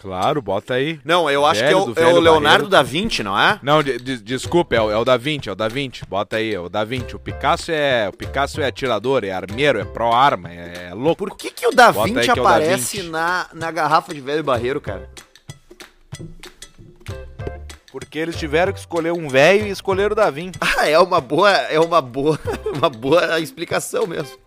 Claro, bota aí. Não, eu acho Velho que é o, é o Leonardo barreiro. da Vinci, não é? Não, de- de- desculpa, é o, é o Da Vinci, é o Da Vinci. Bota aí, é o Da Vinci. O Picasso é, o Picasso é atirador, é armeiro, é pró-arma, é, é louco. Por que, que o da Bota aí Vinci que é o Da aparece Vinci. na, na garrafa de velho barreiro, cara? Porque eles tiveram que escolher um velho e escolheram o Da Vinci. Ah, é uma boa, é uma boa, uma boa explicação mesmo.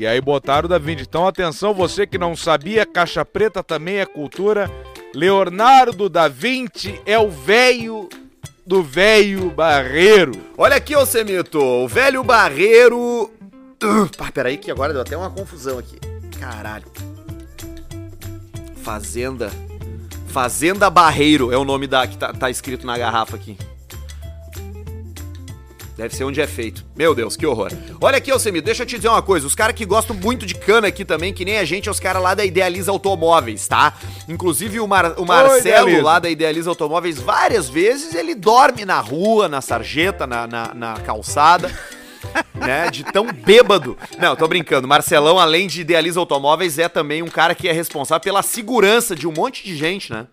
E aí botaram o Da Vinci. Então atenção, você que não sabia, caixa preta também é cultura. Leonardo da Vinci é o velho do velho barreiro. Olha aqui, ô Semito, o velho barreiro... Uh, peraí que agora deu até uma confusão aqui. Caralho. Fazenda... Fazenda Barreiro é o nome da que tá, tá escrito na garrafa aqui. Deve ser onde é feito. Meu Deus, que horror. Olha aqui, ô Semito, deixa eu te dizer uma coisa. Os caras que gostam muito de cana aqui também, que nem a gente, é os caras lá da Idealiza Automóveis, tá? Inclusive o, Mar- o Marcelo Idealiza. lá da Idealiza Automóveis, várias vezes ele dorme na rua, na sarjeta, na, na, na calçada. né, de tão bêbado. Não, tô brincando. Marcelão, além de Idealiza Automóveis, é também um cara que é responsável pela segurança de um monte de gente, né?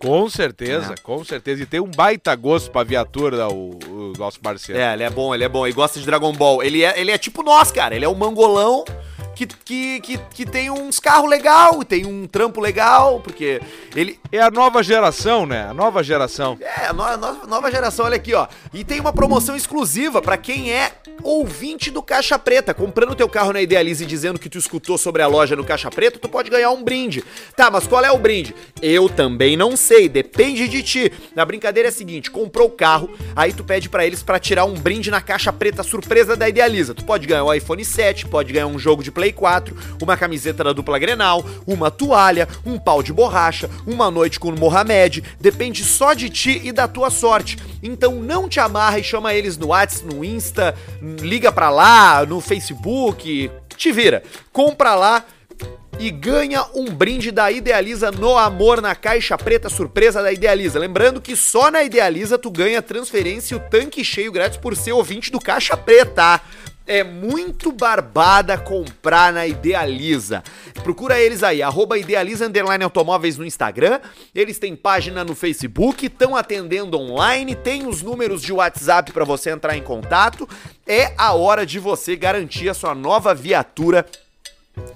Com certeza, com certeza. E tem um baita gosto pra viatura, o, o nosso parceiro. É, ele é bom, ele é bom. E gosta de Dragon Ball. Ele é, ele é tipo nós, cara. Ele é um mangolão que, que, que, que tem uns carros legal, tem um trampo legal, porque ele... É a nova geração, né? A nova geração. É, a no- a nova, geração, olha aqui, ó. E tem uma promoção exclusiva pra quem é ouvinte do Caixa Preta. Comprando teu carro na Idealize e dizendo que tu escutou sobre a loja no Caixa Preta, tu pode ganhar um brinde. Tá, mas qual é o brinde? Eu também não sei, depende de ti. A brincadeira é a seguinte, comprou o carro, aí tu pede pra eles pra tirar um brinde na Caixa Preta surpresa da Idealiza. Tu pode ganhar o iPhone 7, pode ganhar um jogo de Play 4, uma camiseta da dupla Grenal, uma toalha, um pau de borracha, uma noite com o Mohamed. Depende só de ti e da tua sorte. Então não te amarra e chama eles no WhatsApp, no Insta, liga pra lá, no Facebook, te vira. Compra lá e ganha um brinde da Idealiza no Amor na caixa preta surpresa da Idealiza. Lembrando que só na Idealiza tu ganha transferência e o tanque cheio grátis por ser ouvinte do Caixa Preta. É muito barbada comprar na Idealiza. Procura eles aí, arroba Idealiza Underline Automóveis no Instagram. Eles têm página no Facebook, estão atendendo online, tem os números de WhatsApp para você entrar em contato. É a hora de você garantir a sua nova viatura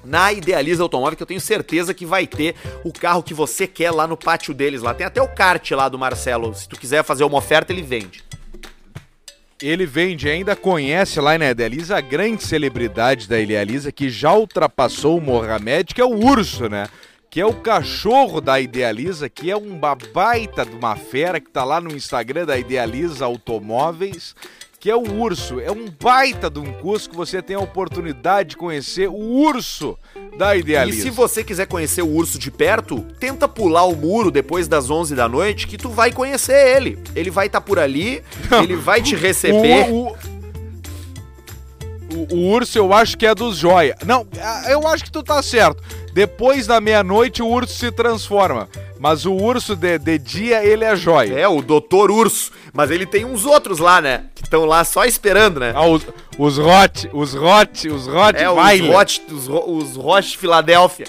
na Idealiza Automóvel, que eu tenho certeza que vai ter o carro que você quer lá no pátio deles. Lá tem até o kart lá do Marcelo. Se tu quiser fazer uma oferta, ele vende. Ele vende, ainda conhece lá na Idealiza a grande celebridade da Idealiza que já ultrapassou o Mohamed, que é o urso, né? Que é o cachorro da Idealiza, que é um babaita de uma fera que tá lá no Instagram da Idealiza Automóveis, que é o urso. É um baita de um curso que você tem a oportunidade de conhecer o urso da Idealiza. E se você quiser conhecer o urso de perto, tenta pular o muro depois das 11 da noite que tu vai conhecer ele. Ele vai estar por ali, ele vai te receber. O, o- o- o urso eu acho que é dos joia. Não, ah, eu acho que tu tá certo. Depois da meia-noite o urso se transforma. Mas o urso de, de dia ele é joia. É, o Doutor Urso. Mas ele tem uns outros lá, né? Que estão lá só esperando, né? Ah, os, os Hot, os Hot, os Hot É, os. Hot, os, os Roche Filadélfia.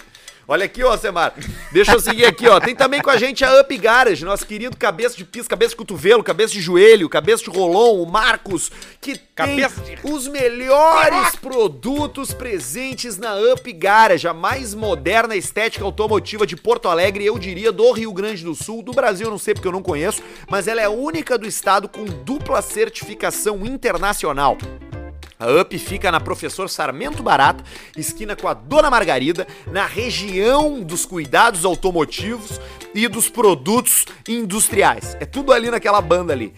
Olha aqui, ó, Semar. Deixa eu seguir aqui, ó. Tem também com a gente a Up Garage, nosso querido cabeça de piso, cabeça de cotovelo, cabeça de joelho, cabeça de rolon, o Marcos, que Cabeça tem de- os melhores produtos presentes na Up Garage, a mais moderna estética automotiva de Porto Alegre, eu diria do Rio Grande do Sul, do Brasil, eu não sei porque eu não conheço, mas ela é a única do estado com dupla certificação internacional. A UP fica na Professor Sarmento Barata, esquina com a Dona Margarida, na região dos cuidados automotivos e dos produtos industriais. É tudo ali naquela banda ali.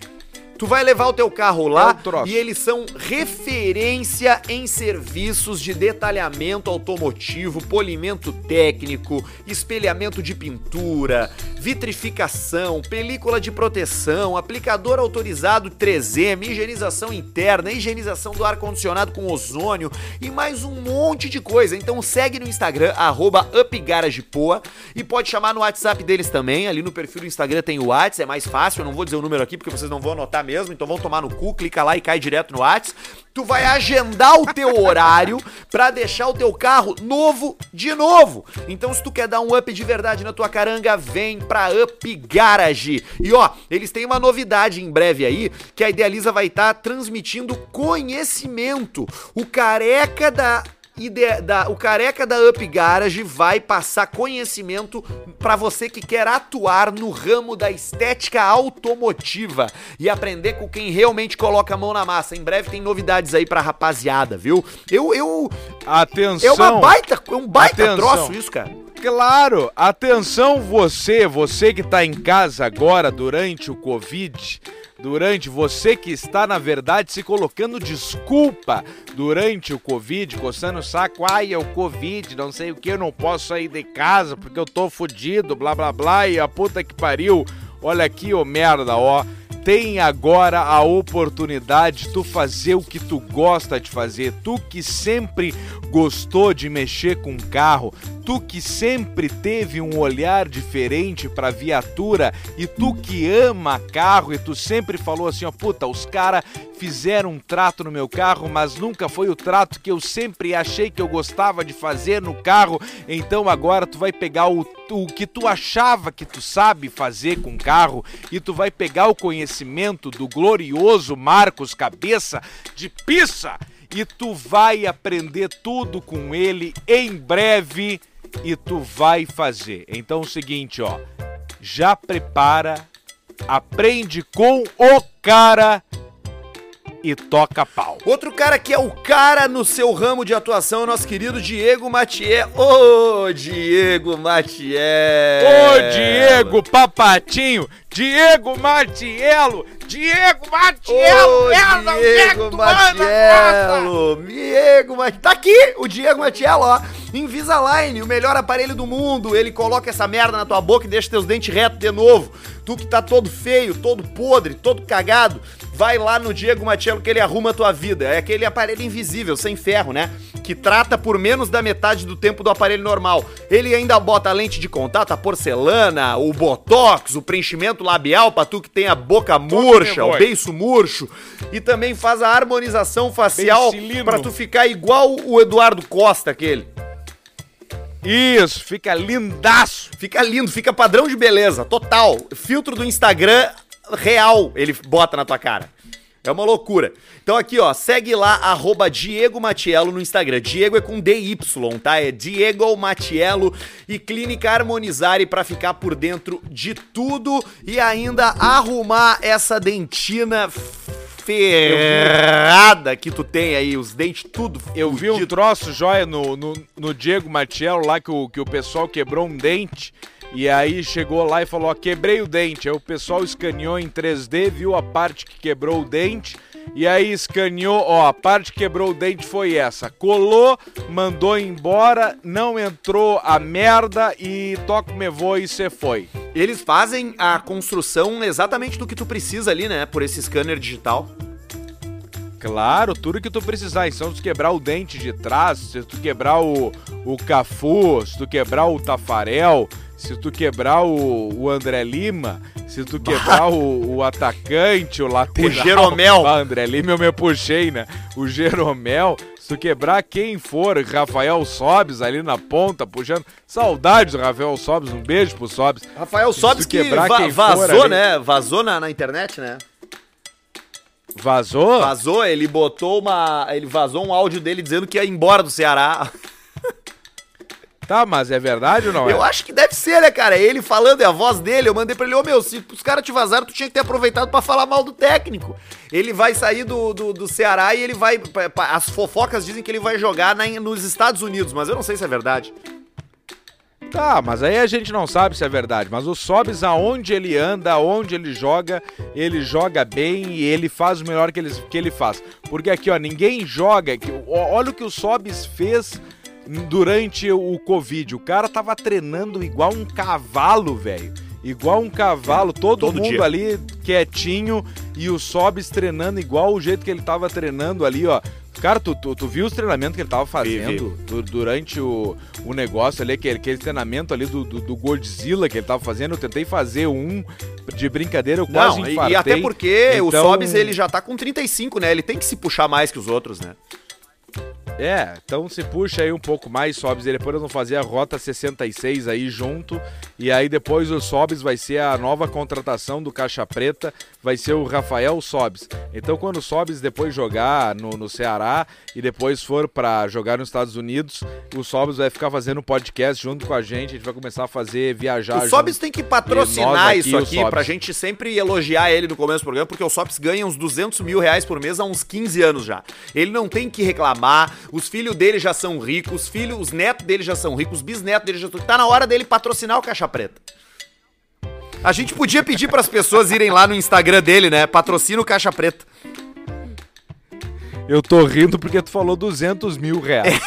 Tu vai levar o teu carro É lá troço. e eles são referência em serviços de detalhamento automotivo, polimento técnico, espelhamento de pintura, vitrificação, película de proteção, aplicador autorizado 3M, higienização interna, higienização do ar-condicionado com ozônio e mais um monte de coisa. Então segue no Instagram, arroba UpGaragePoa e pode chamar no WhatsApp deles também. Ali no perfil do Instagram tem o WhatsApp, é mais fácil. Eu não vou dizer o número aqui porque vocês não vão anotar mesmo, então vão tomar no cu, clica lá e cai direto no WhatsApp. Tu vai agendar o teu horário pra deixar o teu carro novo de novo. Então se tu quer dar um up de verdade na tua caranga, vem pra Up Garage. E ó, eles têm uma novidade em breve aí, que a Idealiza vai estar transmitindo conhecimento. O careca da ide- da- o careca da Up Garage vai passar conhecimento pra você que quer atuar no ramo da estética automotiva e aprender com quem realmente coloca a mão na massa. Em breve tem novidades aí pra rapaziada, viu? Eu eu Atenção. é uma baita, é um baita Atenção. troço isso, cara. Claro, atenção você, você que tá em casa agora durante o Covid, durante você que está na verdade se colocando desculpa durante o Covid, coçando o saco, ai é o Covid, não sei o que, eu não posso sair de casa porque eu tô fudido, blá blá blá, e a puta que pariu, olha aqui, ô merda, ó. Tem agora a oportunidade de tu fazer o que tu gosta de fazer. Tu que sempre gostou de mexer com carro, tu que sempre teve um olhar diferente pra viatura e tu que ama carro e tu sempre falou assim, ó, puta, os cara fizeram um trato no meu carro, mas nunca foi o trato que eu sempre achei que eu gostava de fazer no carro. Então agora tu vai pegar o, o que tu achava que tu sabe fazer com carro e tu vai pegar o conhecimento do glorioso Marcos Cabeça de Pissa e tu vai aprender tudo com ele em breve e tu vai fazer. Então é o seguinte, ó, já prepara, aprende com o cara e toca pau. Outro cara que é o cara no seu ramo de atuação é o nosso querido Diego Matier. Ô, Diego Matier. Ô Diego Papatinho, Diego Martiello, Diego Martiello, Ô, Diego? Matiello! Diego Matiello! Tá aqui o Diego Matiello, ó! Invisalign, o melhor aparelho do mundo. Ele coloca essa merda na tua boca e deixa teus dentes retos de novo. Tu que tá todo feio, todo podre, todo cagado, vai lá no Diego Matiello que ele arruma a tua vida. É aquele aparelho invisível, sem ferro, né? Que trata por menos da metade do tempo do aparelho normal. Ele ainda bota a lente de contato, a porcelana, o botox, o preenchimento labial pra tu que tem a boca murcha, o beiço murcho. E também faz a harmonização facial pra tu ficar igual o Eduardo Costa, aquele. Isso, fica lindaço. Fica lindo, fica padrão de beleza, total. Filtro do Instagram real ele bota na tua cara. É uma loucura. Então aqui, ó, segue lá, arroba Diego Matiello no Instagram. Diego é com DY, tá? É Diego Matiello e Clínica Harmonizare pra ficar por dentro de tudo e ainda arrumar essa dentina ferrada que tu tem aí, os dentes tudo Eu vi um troço jóia no, no, no Diego Martiello lá que o, que o pessoal quebrou um dente. E aí chegou lá e falou: ó, quebrei o dente. Aí o pessoal escaneou em 3D, viu a parte que quebrou o dente. E aí escaneou, ó, a parte que quebrou o dente foi essa. Colou, mandou embora, não entrou a merda e toca me voa e cê foi. Eles fazem a construção exatamente do que tu precisa ali, né? Por esse scanner digital. Claro, tudo que tu precisar. Então, se tu quebrar o dente de trás, se tu quebrar o, o Cafu, se tu quebrar o Tafarel, se tu quebrar o, o André Lima, se tu quebrar o, o atacante, o lateral... O Jeromel. Ah, André Lima eu me puxei, né? O Jeromel, Se tu quebrar quem for, Rafael Sobes ali na ponta, puxando. Saudades do Rafael Sobes, um beijo pro Sobes. Rafael Sobes que quebrar va- quem for vazou, ali- né? Vazou na, na internet, né? Vazou? Vazou, ele botou uma. Ele vazou um áudio dele dizendo que ia embora do Ceará. Tá, mas é verdade ou não Eu é? acho que deve ser, né, cara? Ele falando, é a voz dele. Eu mandei pra ele, ô meu, se os caras te vazaram, tu tinha que ter aproveitado pra falar mal do técnico. Ele vai sair do, do, do Ceará e ele vai. As fofocas dizem que ele vai jogar na- nos Estados Unidos, mas eu não sei se é verdade. Tá, mas aí a gente não sabe se é verdade. Mas o Sobis, aonde ele anda, aonde ele joga, ele joga bem e ele faz o melhor que ele, que ele faz. Porque aqui, ó, ninguém joga. Olha o que o Sobis fez durante o Covid. O cara tava treinando igual um cavalo, velho. Igual um cavalo, todo, Todo mundo dia. ali quietinho e o Sobis treinando igual o jeito que ele tava treinando ali, ó. Cara, tu, tu, tu viu os treinamentos que ele tava fazendo du- durante o, o negócio ali, aquele, aquele treinamento ali do, do, do Godzilla que ele tava fazendo. Eu tentei fazer um de brincadeira, eu quase Não, e, infartei. e até porque o Então- Sobis ele já tá com 35, né? Ele tem que se puxar mais que os outros, né? É, então se puxa aí um pouco mais, Sobs, e depois nós vamos fazer a Rota 66 aí junto, e aí depois o Sobs vai ser a nova contratação do Caixa Preta, vai ser o Rafael Sobs. Então quando o Sobs depois jogar no, no Ceará e depois for pra jogar nos Estados Unidos, o Sobs vai ficar fazendo um podcast junto com a gente, a gente vai começar a fazer viajar O Sobis tem que patrocinar aqui, isso aqui pra gente sempre elogiar ele no começo do programa, porque o Sobis ganha uns 200 mil reais por mês há uns 15 anos já. Ele não tem que reclamar, os filhos dele já são ricos, os filhos, os netos dele já são ricos, os bisnetos dele já são Tá na hora dele patrocinar o Caixa Preta. A gente podia pedir pras pessoas irem lá no Instagram dele, né? Patrocina o Caixa Preta. Eu tô rindo porque tu falou 200 mil reais.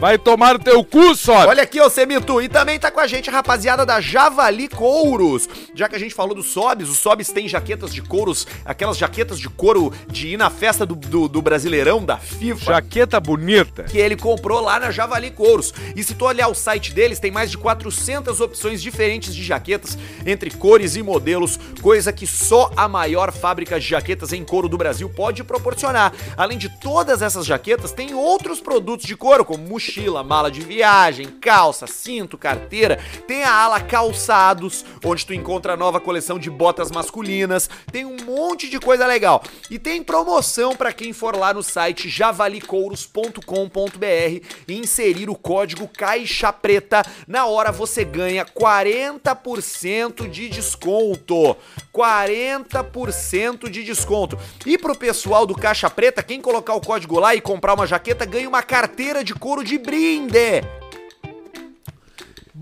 Vai tomar no teu cu, Sobs! Olha aqui, ô Semito. E também tá com a gente a rapaziada da Javali Couros. Já que a gente falou do Sobs, o Sobs tem jaquetas de couros, aquelas jaquetas de couro de ir na festa do, do, do Brasileirão, da FIFA. Jaqueta bonita. Que ele comprou lá na Javali Couros. E se tu olhar o site deles, tem mais de 400 opções diferentes de jaquetas, entre cores e modelos, coisa que só a maior fábrica de jaquetas em couro do Brasil pode proporcionar. Além de todas essas jaquetas, tem outros produtos de couro, como mochila, mala de viagem, calça, cinto, carteira. Tem a ala calçados, onde tu encontra a nova coleção de botas masculinas. Tem um monte de coisa legal. E tem promoção para quem for lá no site javalicouros.com.br e inserir o código Caixa Preta. Na hora você ganha 40% de desconto. 40% de desconto. E pro pessoal do Caixa Preta, quem colocar o código lá e comprar uma jaqueta ganha uma carteira de couro de brinde.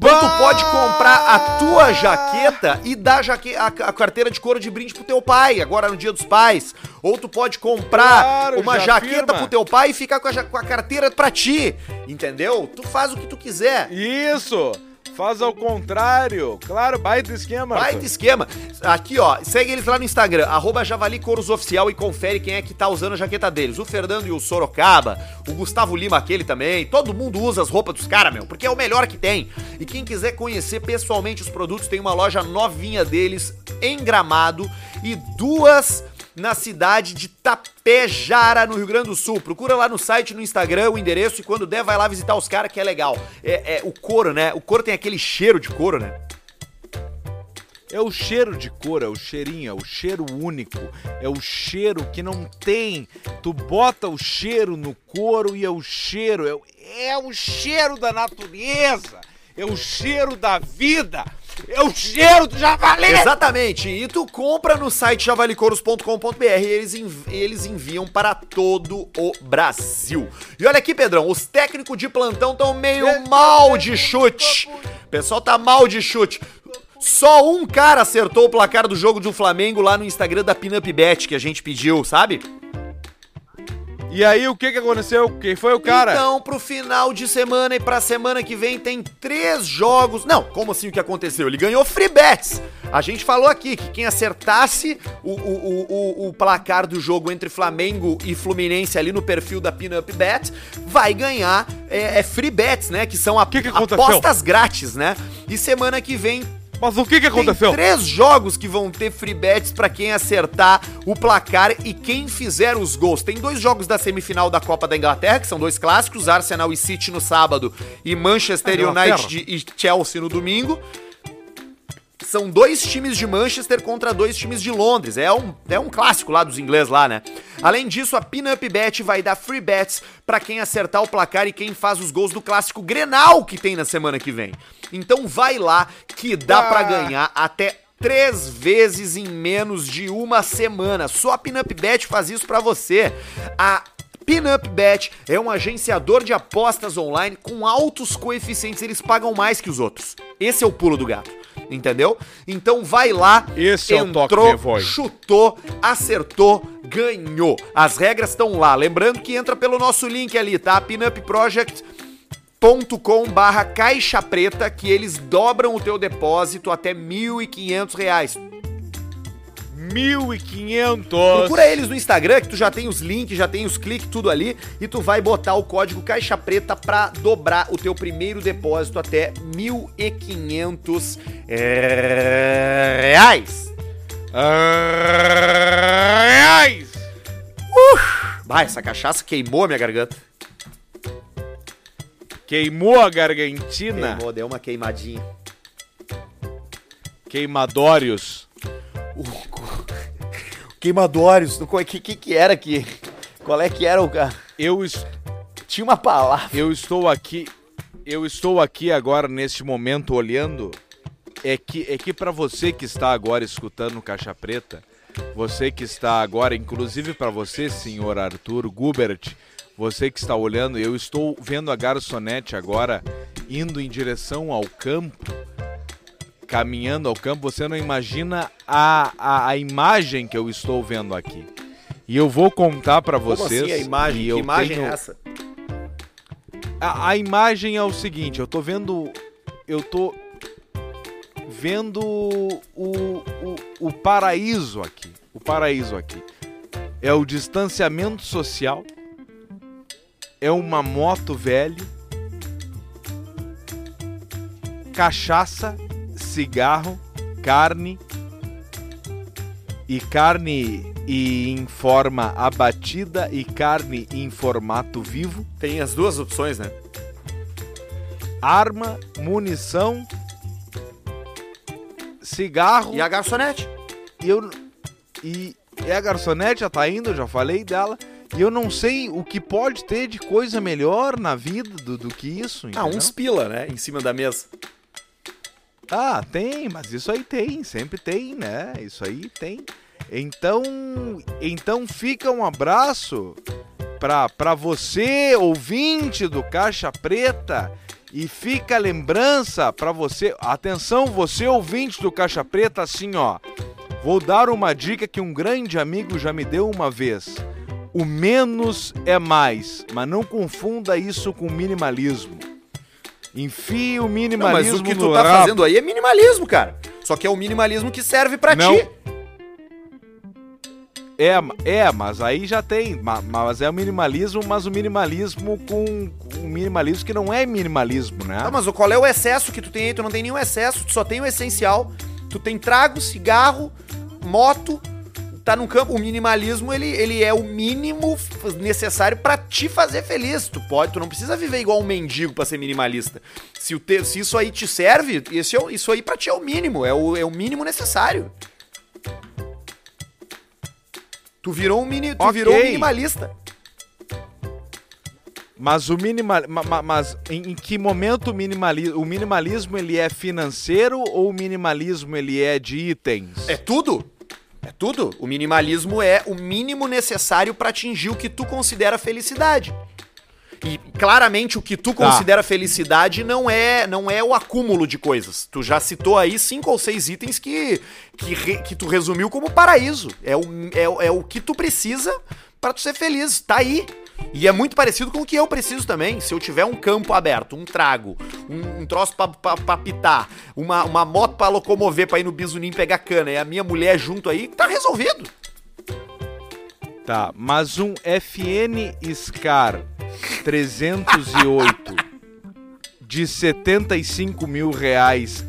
Então tu pode comprar a tua jaqueta e dar jaque a, a carteira de couro de brinde pro teu pai, agora no dia dos pais. Ou tu pode comprar Claro, uma jaqueta firma. pro teu pai e ficar com a, com a carteira pra ti. Entendeu? Tu faz o que tu quiser. Isso! Faz ao contrário. Claro, baita esquema. Baita esquema. Aqui, ó, segue eles lá no Instagram, arroba Javali Couros Oficial e confere quem é que tá usando a jaqueta deles. O Fernando e o Sorocaba, o Gustavo Lima aquele também. Todo mundo usa as roupas dos caras, meu, porque é o melhor que tem. E quem quiser conhecer pessoalmente os produtos, tem uma loja novinha deles em Gramado e duas na cidade de Tapejara, no Rio Grande do Sul. Procura lá no site, no Instagram, o endereço e quando der, vai lá visitar os caras que é legal. É, é o couro, né? O couro tem aquele cheiro de couro, né? É o cheiro de cor, é o cheirinho, é o cheiro único. É o cheiro que não tem. Tu bota o cheiro no couro e é o cheiro. É, o- é o cheiro da natureza. É o cheiro da vida. É o cheiro do javali. Exatamente. E tu compra no site javalicouros.com.br e eles, env- eles enviam para todo o Brasil. E olha aqui, Pedrão, os técnicos de plantão estão meio mal de chute. O pessoal tá mal de chute. Só um cara acertou o placar do jogo do Flamengo lá no Instagram da Pinup Bet que a gente pediu, sabe? E aí, o que que aconteceu? Quem foi o cara? Então, pro final de semana e pra semana que vem tem três jogos. Não, como assim o que aconteceu? Ele ganhou free bets. A gente falou aqui que quem acertasse o, o, o, o- placar do jogo entre Flamengo e Fluminense ali no perfil da Pinup Bet vai ganhar é, é free bets, né? Que são a, Que que apostas grátis, né? E semana que vem Mas o que que aconteceu? Tem três jogos que vão ter free bets pra quem acertar o placar e quem fizer os gols. Tem dois jogos da semifinal da Copa da Inglaterra, que são dois clássicos, Arsenal e City no sábado e Manchester Inglaterra. United e Chelsea no domingo. São dois times de Manchester contra dois times de Londres. É um, é um clássico lá dos ingleses lá, né? Além disso, a Pinup Bet vai dar free bets pra quem acertar o placar e quem faz os gols do clássico Grenal que tem na semana que vem. Então vai lá que dá pra Ah. ganhar até três vezes em menos de uma semana. Só a Pinup Bet faz isso pra você. A Pinup Bet é um agenciador de apostas online com altos coeficientes, eles pagam mais que os outros. Esse é o pulo do gato, entendeu? Então vai lá, Esse é de voz. chutou, acertou, ganhou. As regras estão lá. Lembrando que entra pelo nosso link ali, tá? pinupproject.com barra caixa preta que eles dobram o teu depósito até 1.500 reais. 1.500. Procura eles no Instagram, que tu já tem os links, já tem os cliques, tudo ali, e tu vai botar o código Caixa Preta pra dobrar o teu primeiro depósito até 1.500 é, reais. Reais. Vai, essa cachaça queimou a minha garganta. Queimou a gargantina. Queimou, deu uma queimadinha. Queimadórios. Queimadórios, o que, que que era aqui? Qual é que era o cara? Eu, es- Tinha uma palavra. eu estou aqui. Eu estou aqui agora neste momento olhando. É que é que para você que está agora escutando Caixa Preta, você que está agora, inclusive para você, senhor Arthur Gubert, você que está olhando, eu estou vendo a garçonete agora indo em direção ao campo, caminhando ao campo. Você não imagina a, a, a imagem que eu estou vendo aqui. E eu vou contar para Como vocês. assim a imagem? Que imagem tenho- é essa? a, a imagem é o seguinte, eu tô vendo. Eu tô vendo o, o, o paraíso aqui. O paraíso aqui. É o distanciamento social. É uma moto velha. Cachaça, cigarro, carne. E carne e em forma abatida e carne em formato vivo Tem as duas opções, né? arma, munição, cigarro E a garçonete? e eu e, e a garçonete já tá indo, eu já falei dela. E eu não sei o que pode ter de coisa melhor na vida do, do que isso. Ah, entendeu? uns pila, né? Em cima da mesa. Ah, tem, mas isso aí tem, sempre tem, né? Isso aí tem. Então, então fica um abraço pra, pra você, ouvinte do Caixa Preta, e fica a lembrança pra você, atenção, você ouvinte do Caixa Preta, assim ó, vou dar uma dica que um grande amigo já me deu uma vez. O menos é mais, mas não confunda isso com minimalismo. Enfie o Não, minimalismo mas o que tu tá rabo. fazendo aí é minimalismo, cara. Só que é o minimalismo que serve pra Não. ti. É, é, mas aí já tem. ma- Mas é o minimalismo, mas o minimalismo com, com um minimalismo que não é minimalismo, né? Tá, mas qual é o excesso que tu tem aí? Tu não tem nenhum excesso, tu só tem o essencial. Tu tem trago, cigarro, moto, tá no campo. O minimalismo, ele, ele é o mínimo necessário pra te fazer feliz. Tu pode, tu não precisa viver igual um mendigo pra ser minimalista. Se, o te- se isso aí te serve, esse é isso aí pra ti é o mínimo, é o, é o mínimo necessário. Tu virou um mini, tu Ok. virou um minimalista. Mas o minimal, ma- ma- mas em, em que momento o minimalismo, o minimalismo ele é financeiro ou o minimalismo ele é de itens? É tudo. É tudo. O minimalismo é o mínimo necessário pra atingir o que tu considera felicidade. E claramente o que tu Tá. considera felicidade não é não é o acúmulo de coisas. Tu já citou aí cinco ou seis itens que que, re- que tu resumiu como paraíso. É o, é, é o que tu precisa pra tu ser feliz. Tá aí. E é muito parecido com o que eu preciso também. Se eu tiver um campo aberto, um trago, um, um troço pra, pra, pra pitar, uma, uma moto pra locomover pra ir no bisunim pegar cana e a minha mulher junto aí, tá resolvido. Tá, mas um FN Scar 308 de 75 mil reais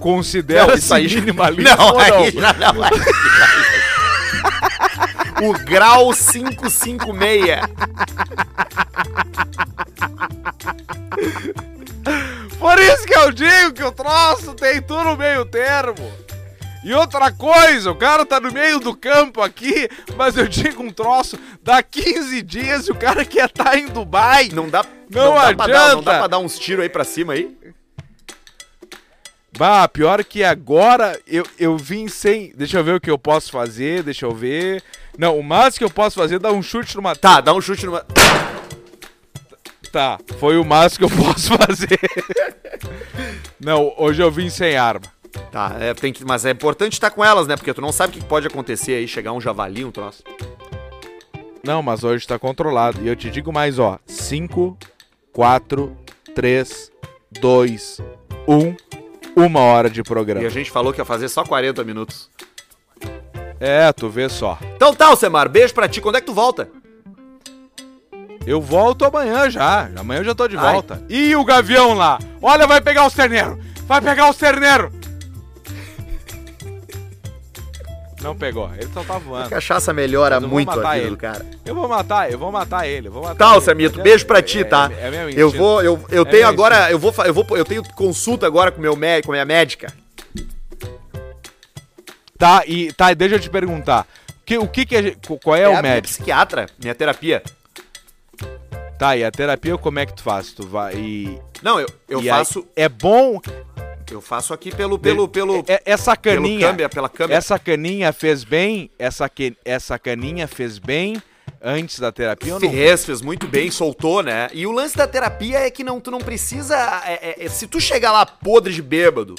considera Não, isso aí minimalismo Não, aí já não. aí- o grau 556. Por isso que eu digo que o troço tem tudo no meio termo. E outra coisa, o cara tá no meio do campo aqui, mas eu digo um troço, dá 15 dias e o cara quer estar em Dubai. Não dá, Não dá pra dar, não adianta. dá pra dar uns tiros aí pra cima aí? Bah, pior que agora eu, eu vim sem. Deixa eu ver o que eu posso fazer, deixa eu ver. Não, o máximo que eu posso fazer é dar um chute numa. Tá, dá um chute numa. Tá, foi o máximo que eu posso fazer. Não, hoje eu vim sem arma. Tá, é, tem que, mas é importante estar com elas, né? Porque tu não sabe o que pode acontecer aí, chegar um javali, um troço. Não, mas hoje tá controlado. E eu te digo mais, ó. 5, 4, 3, 2, 1. Uma hora de E a programa. gente falou que ia fazer só 40 minutos. É, tu vê só. Então tá, Alcemar, beijo pra ti. Quando é que tu volta? Eu volto amanhã já. Amanhã eu já tô de Ai. volta. E o gavião lá? Olha, vai pegar os terneiros. Vai pegar os terneiros. Não pegou. Ele só tá voando. cachaça melhora muito a vida ele. do cara. Eu vou matar, eu vou matar ele. Eu vou matar ele. Alcemito, É- beijo pra ti, é- tá? É, é meu Eu vou, eu, eu É tenho agora, eu vou, eu vou, eu tenho consulta agora com meu médico, com a minha médica. Tá, e tá, deixa eu te perguntar. Que, o que que a gente, qual é, a o minha médico? psiquiatra, minha terapia. Tá, e a terapia como é que tu faz? Tu vai e Não, eu, eu e aí- faço, é bom eu faço aqui pelo pelo pelo é- essa pelo caninha. câmbia, pela câmera. essa caninha fez bem? Essa que, essa caninha fez bem antes da terapia ou não? Fez, fez muito bem, soltou, né? E o lance da terapia é que não, tu não precisa. é- é- é- se tu chegar lá podre de bêbado,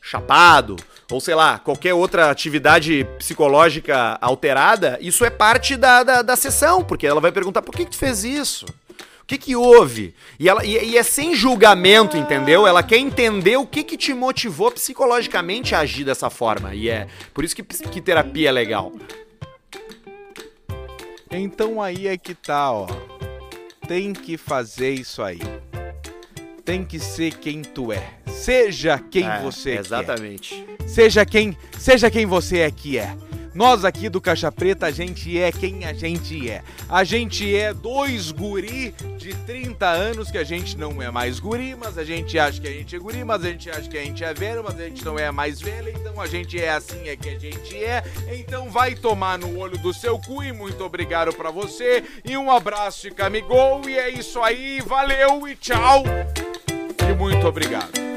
chapado, ou sei lá, qualquer outra atividade psicológica alterada, isso é parte da, da, da sessão, porque ela vai perguntar por que, que tu fez isso? O que que houve? E, ela, e, e é sem julgamento, entendeu? Ela quer entender o que que te motivou psicologicamente a agir dessa forma. E é por isso que, que terapia é legal. Então aí é que tá, ó. Tem que fazer isso aí. Tem que ser quem tu é. Seja quem É, você quer. Exatamente. Seja quem, seja quem você é que é. Nós aqui do Caixa Preta, a gente é quem a gente é. A gente é dois guri de 30 anos que a gente não é mais guri, mas a gente acha que a gente é guri, mas a gente acha que a gente é velho, mas a gente não é mais velho, então a gente é assim é que a gente é. Então vai tomar no olho do seu cu e muito obrigado pra você e um abraço de camigol e é isso aí, valeu e tchau. E muito obrigado.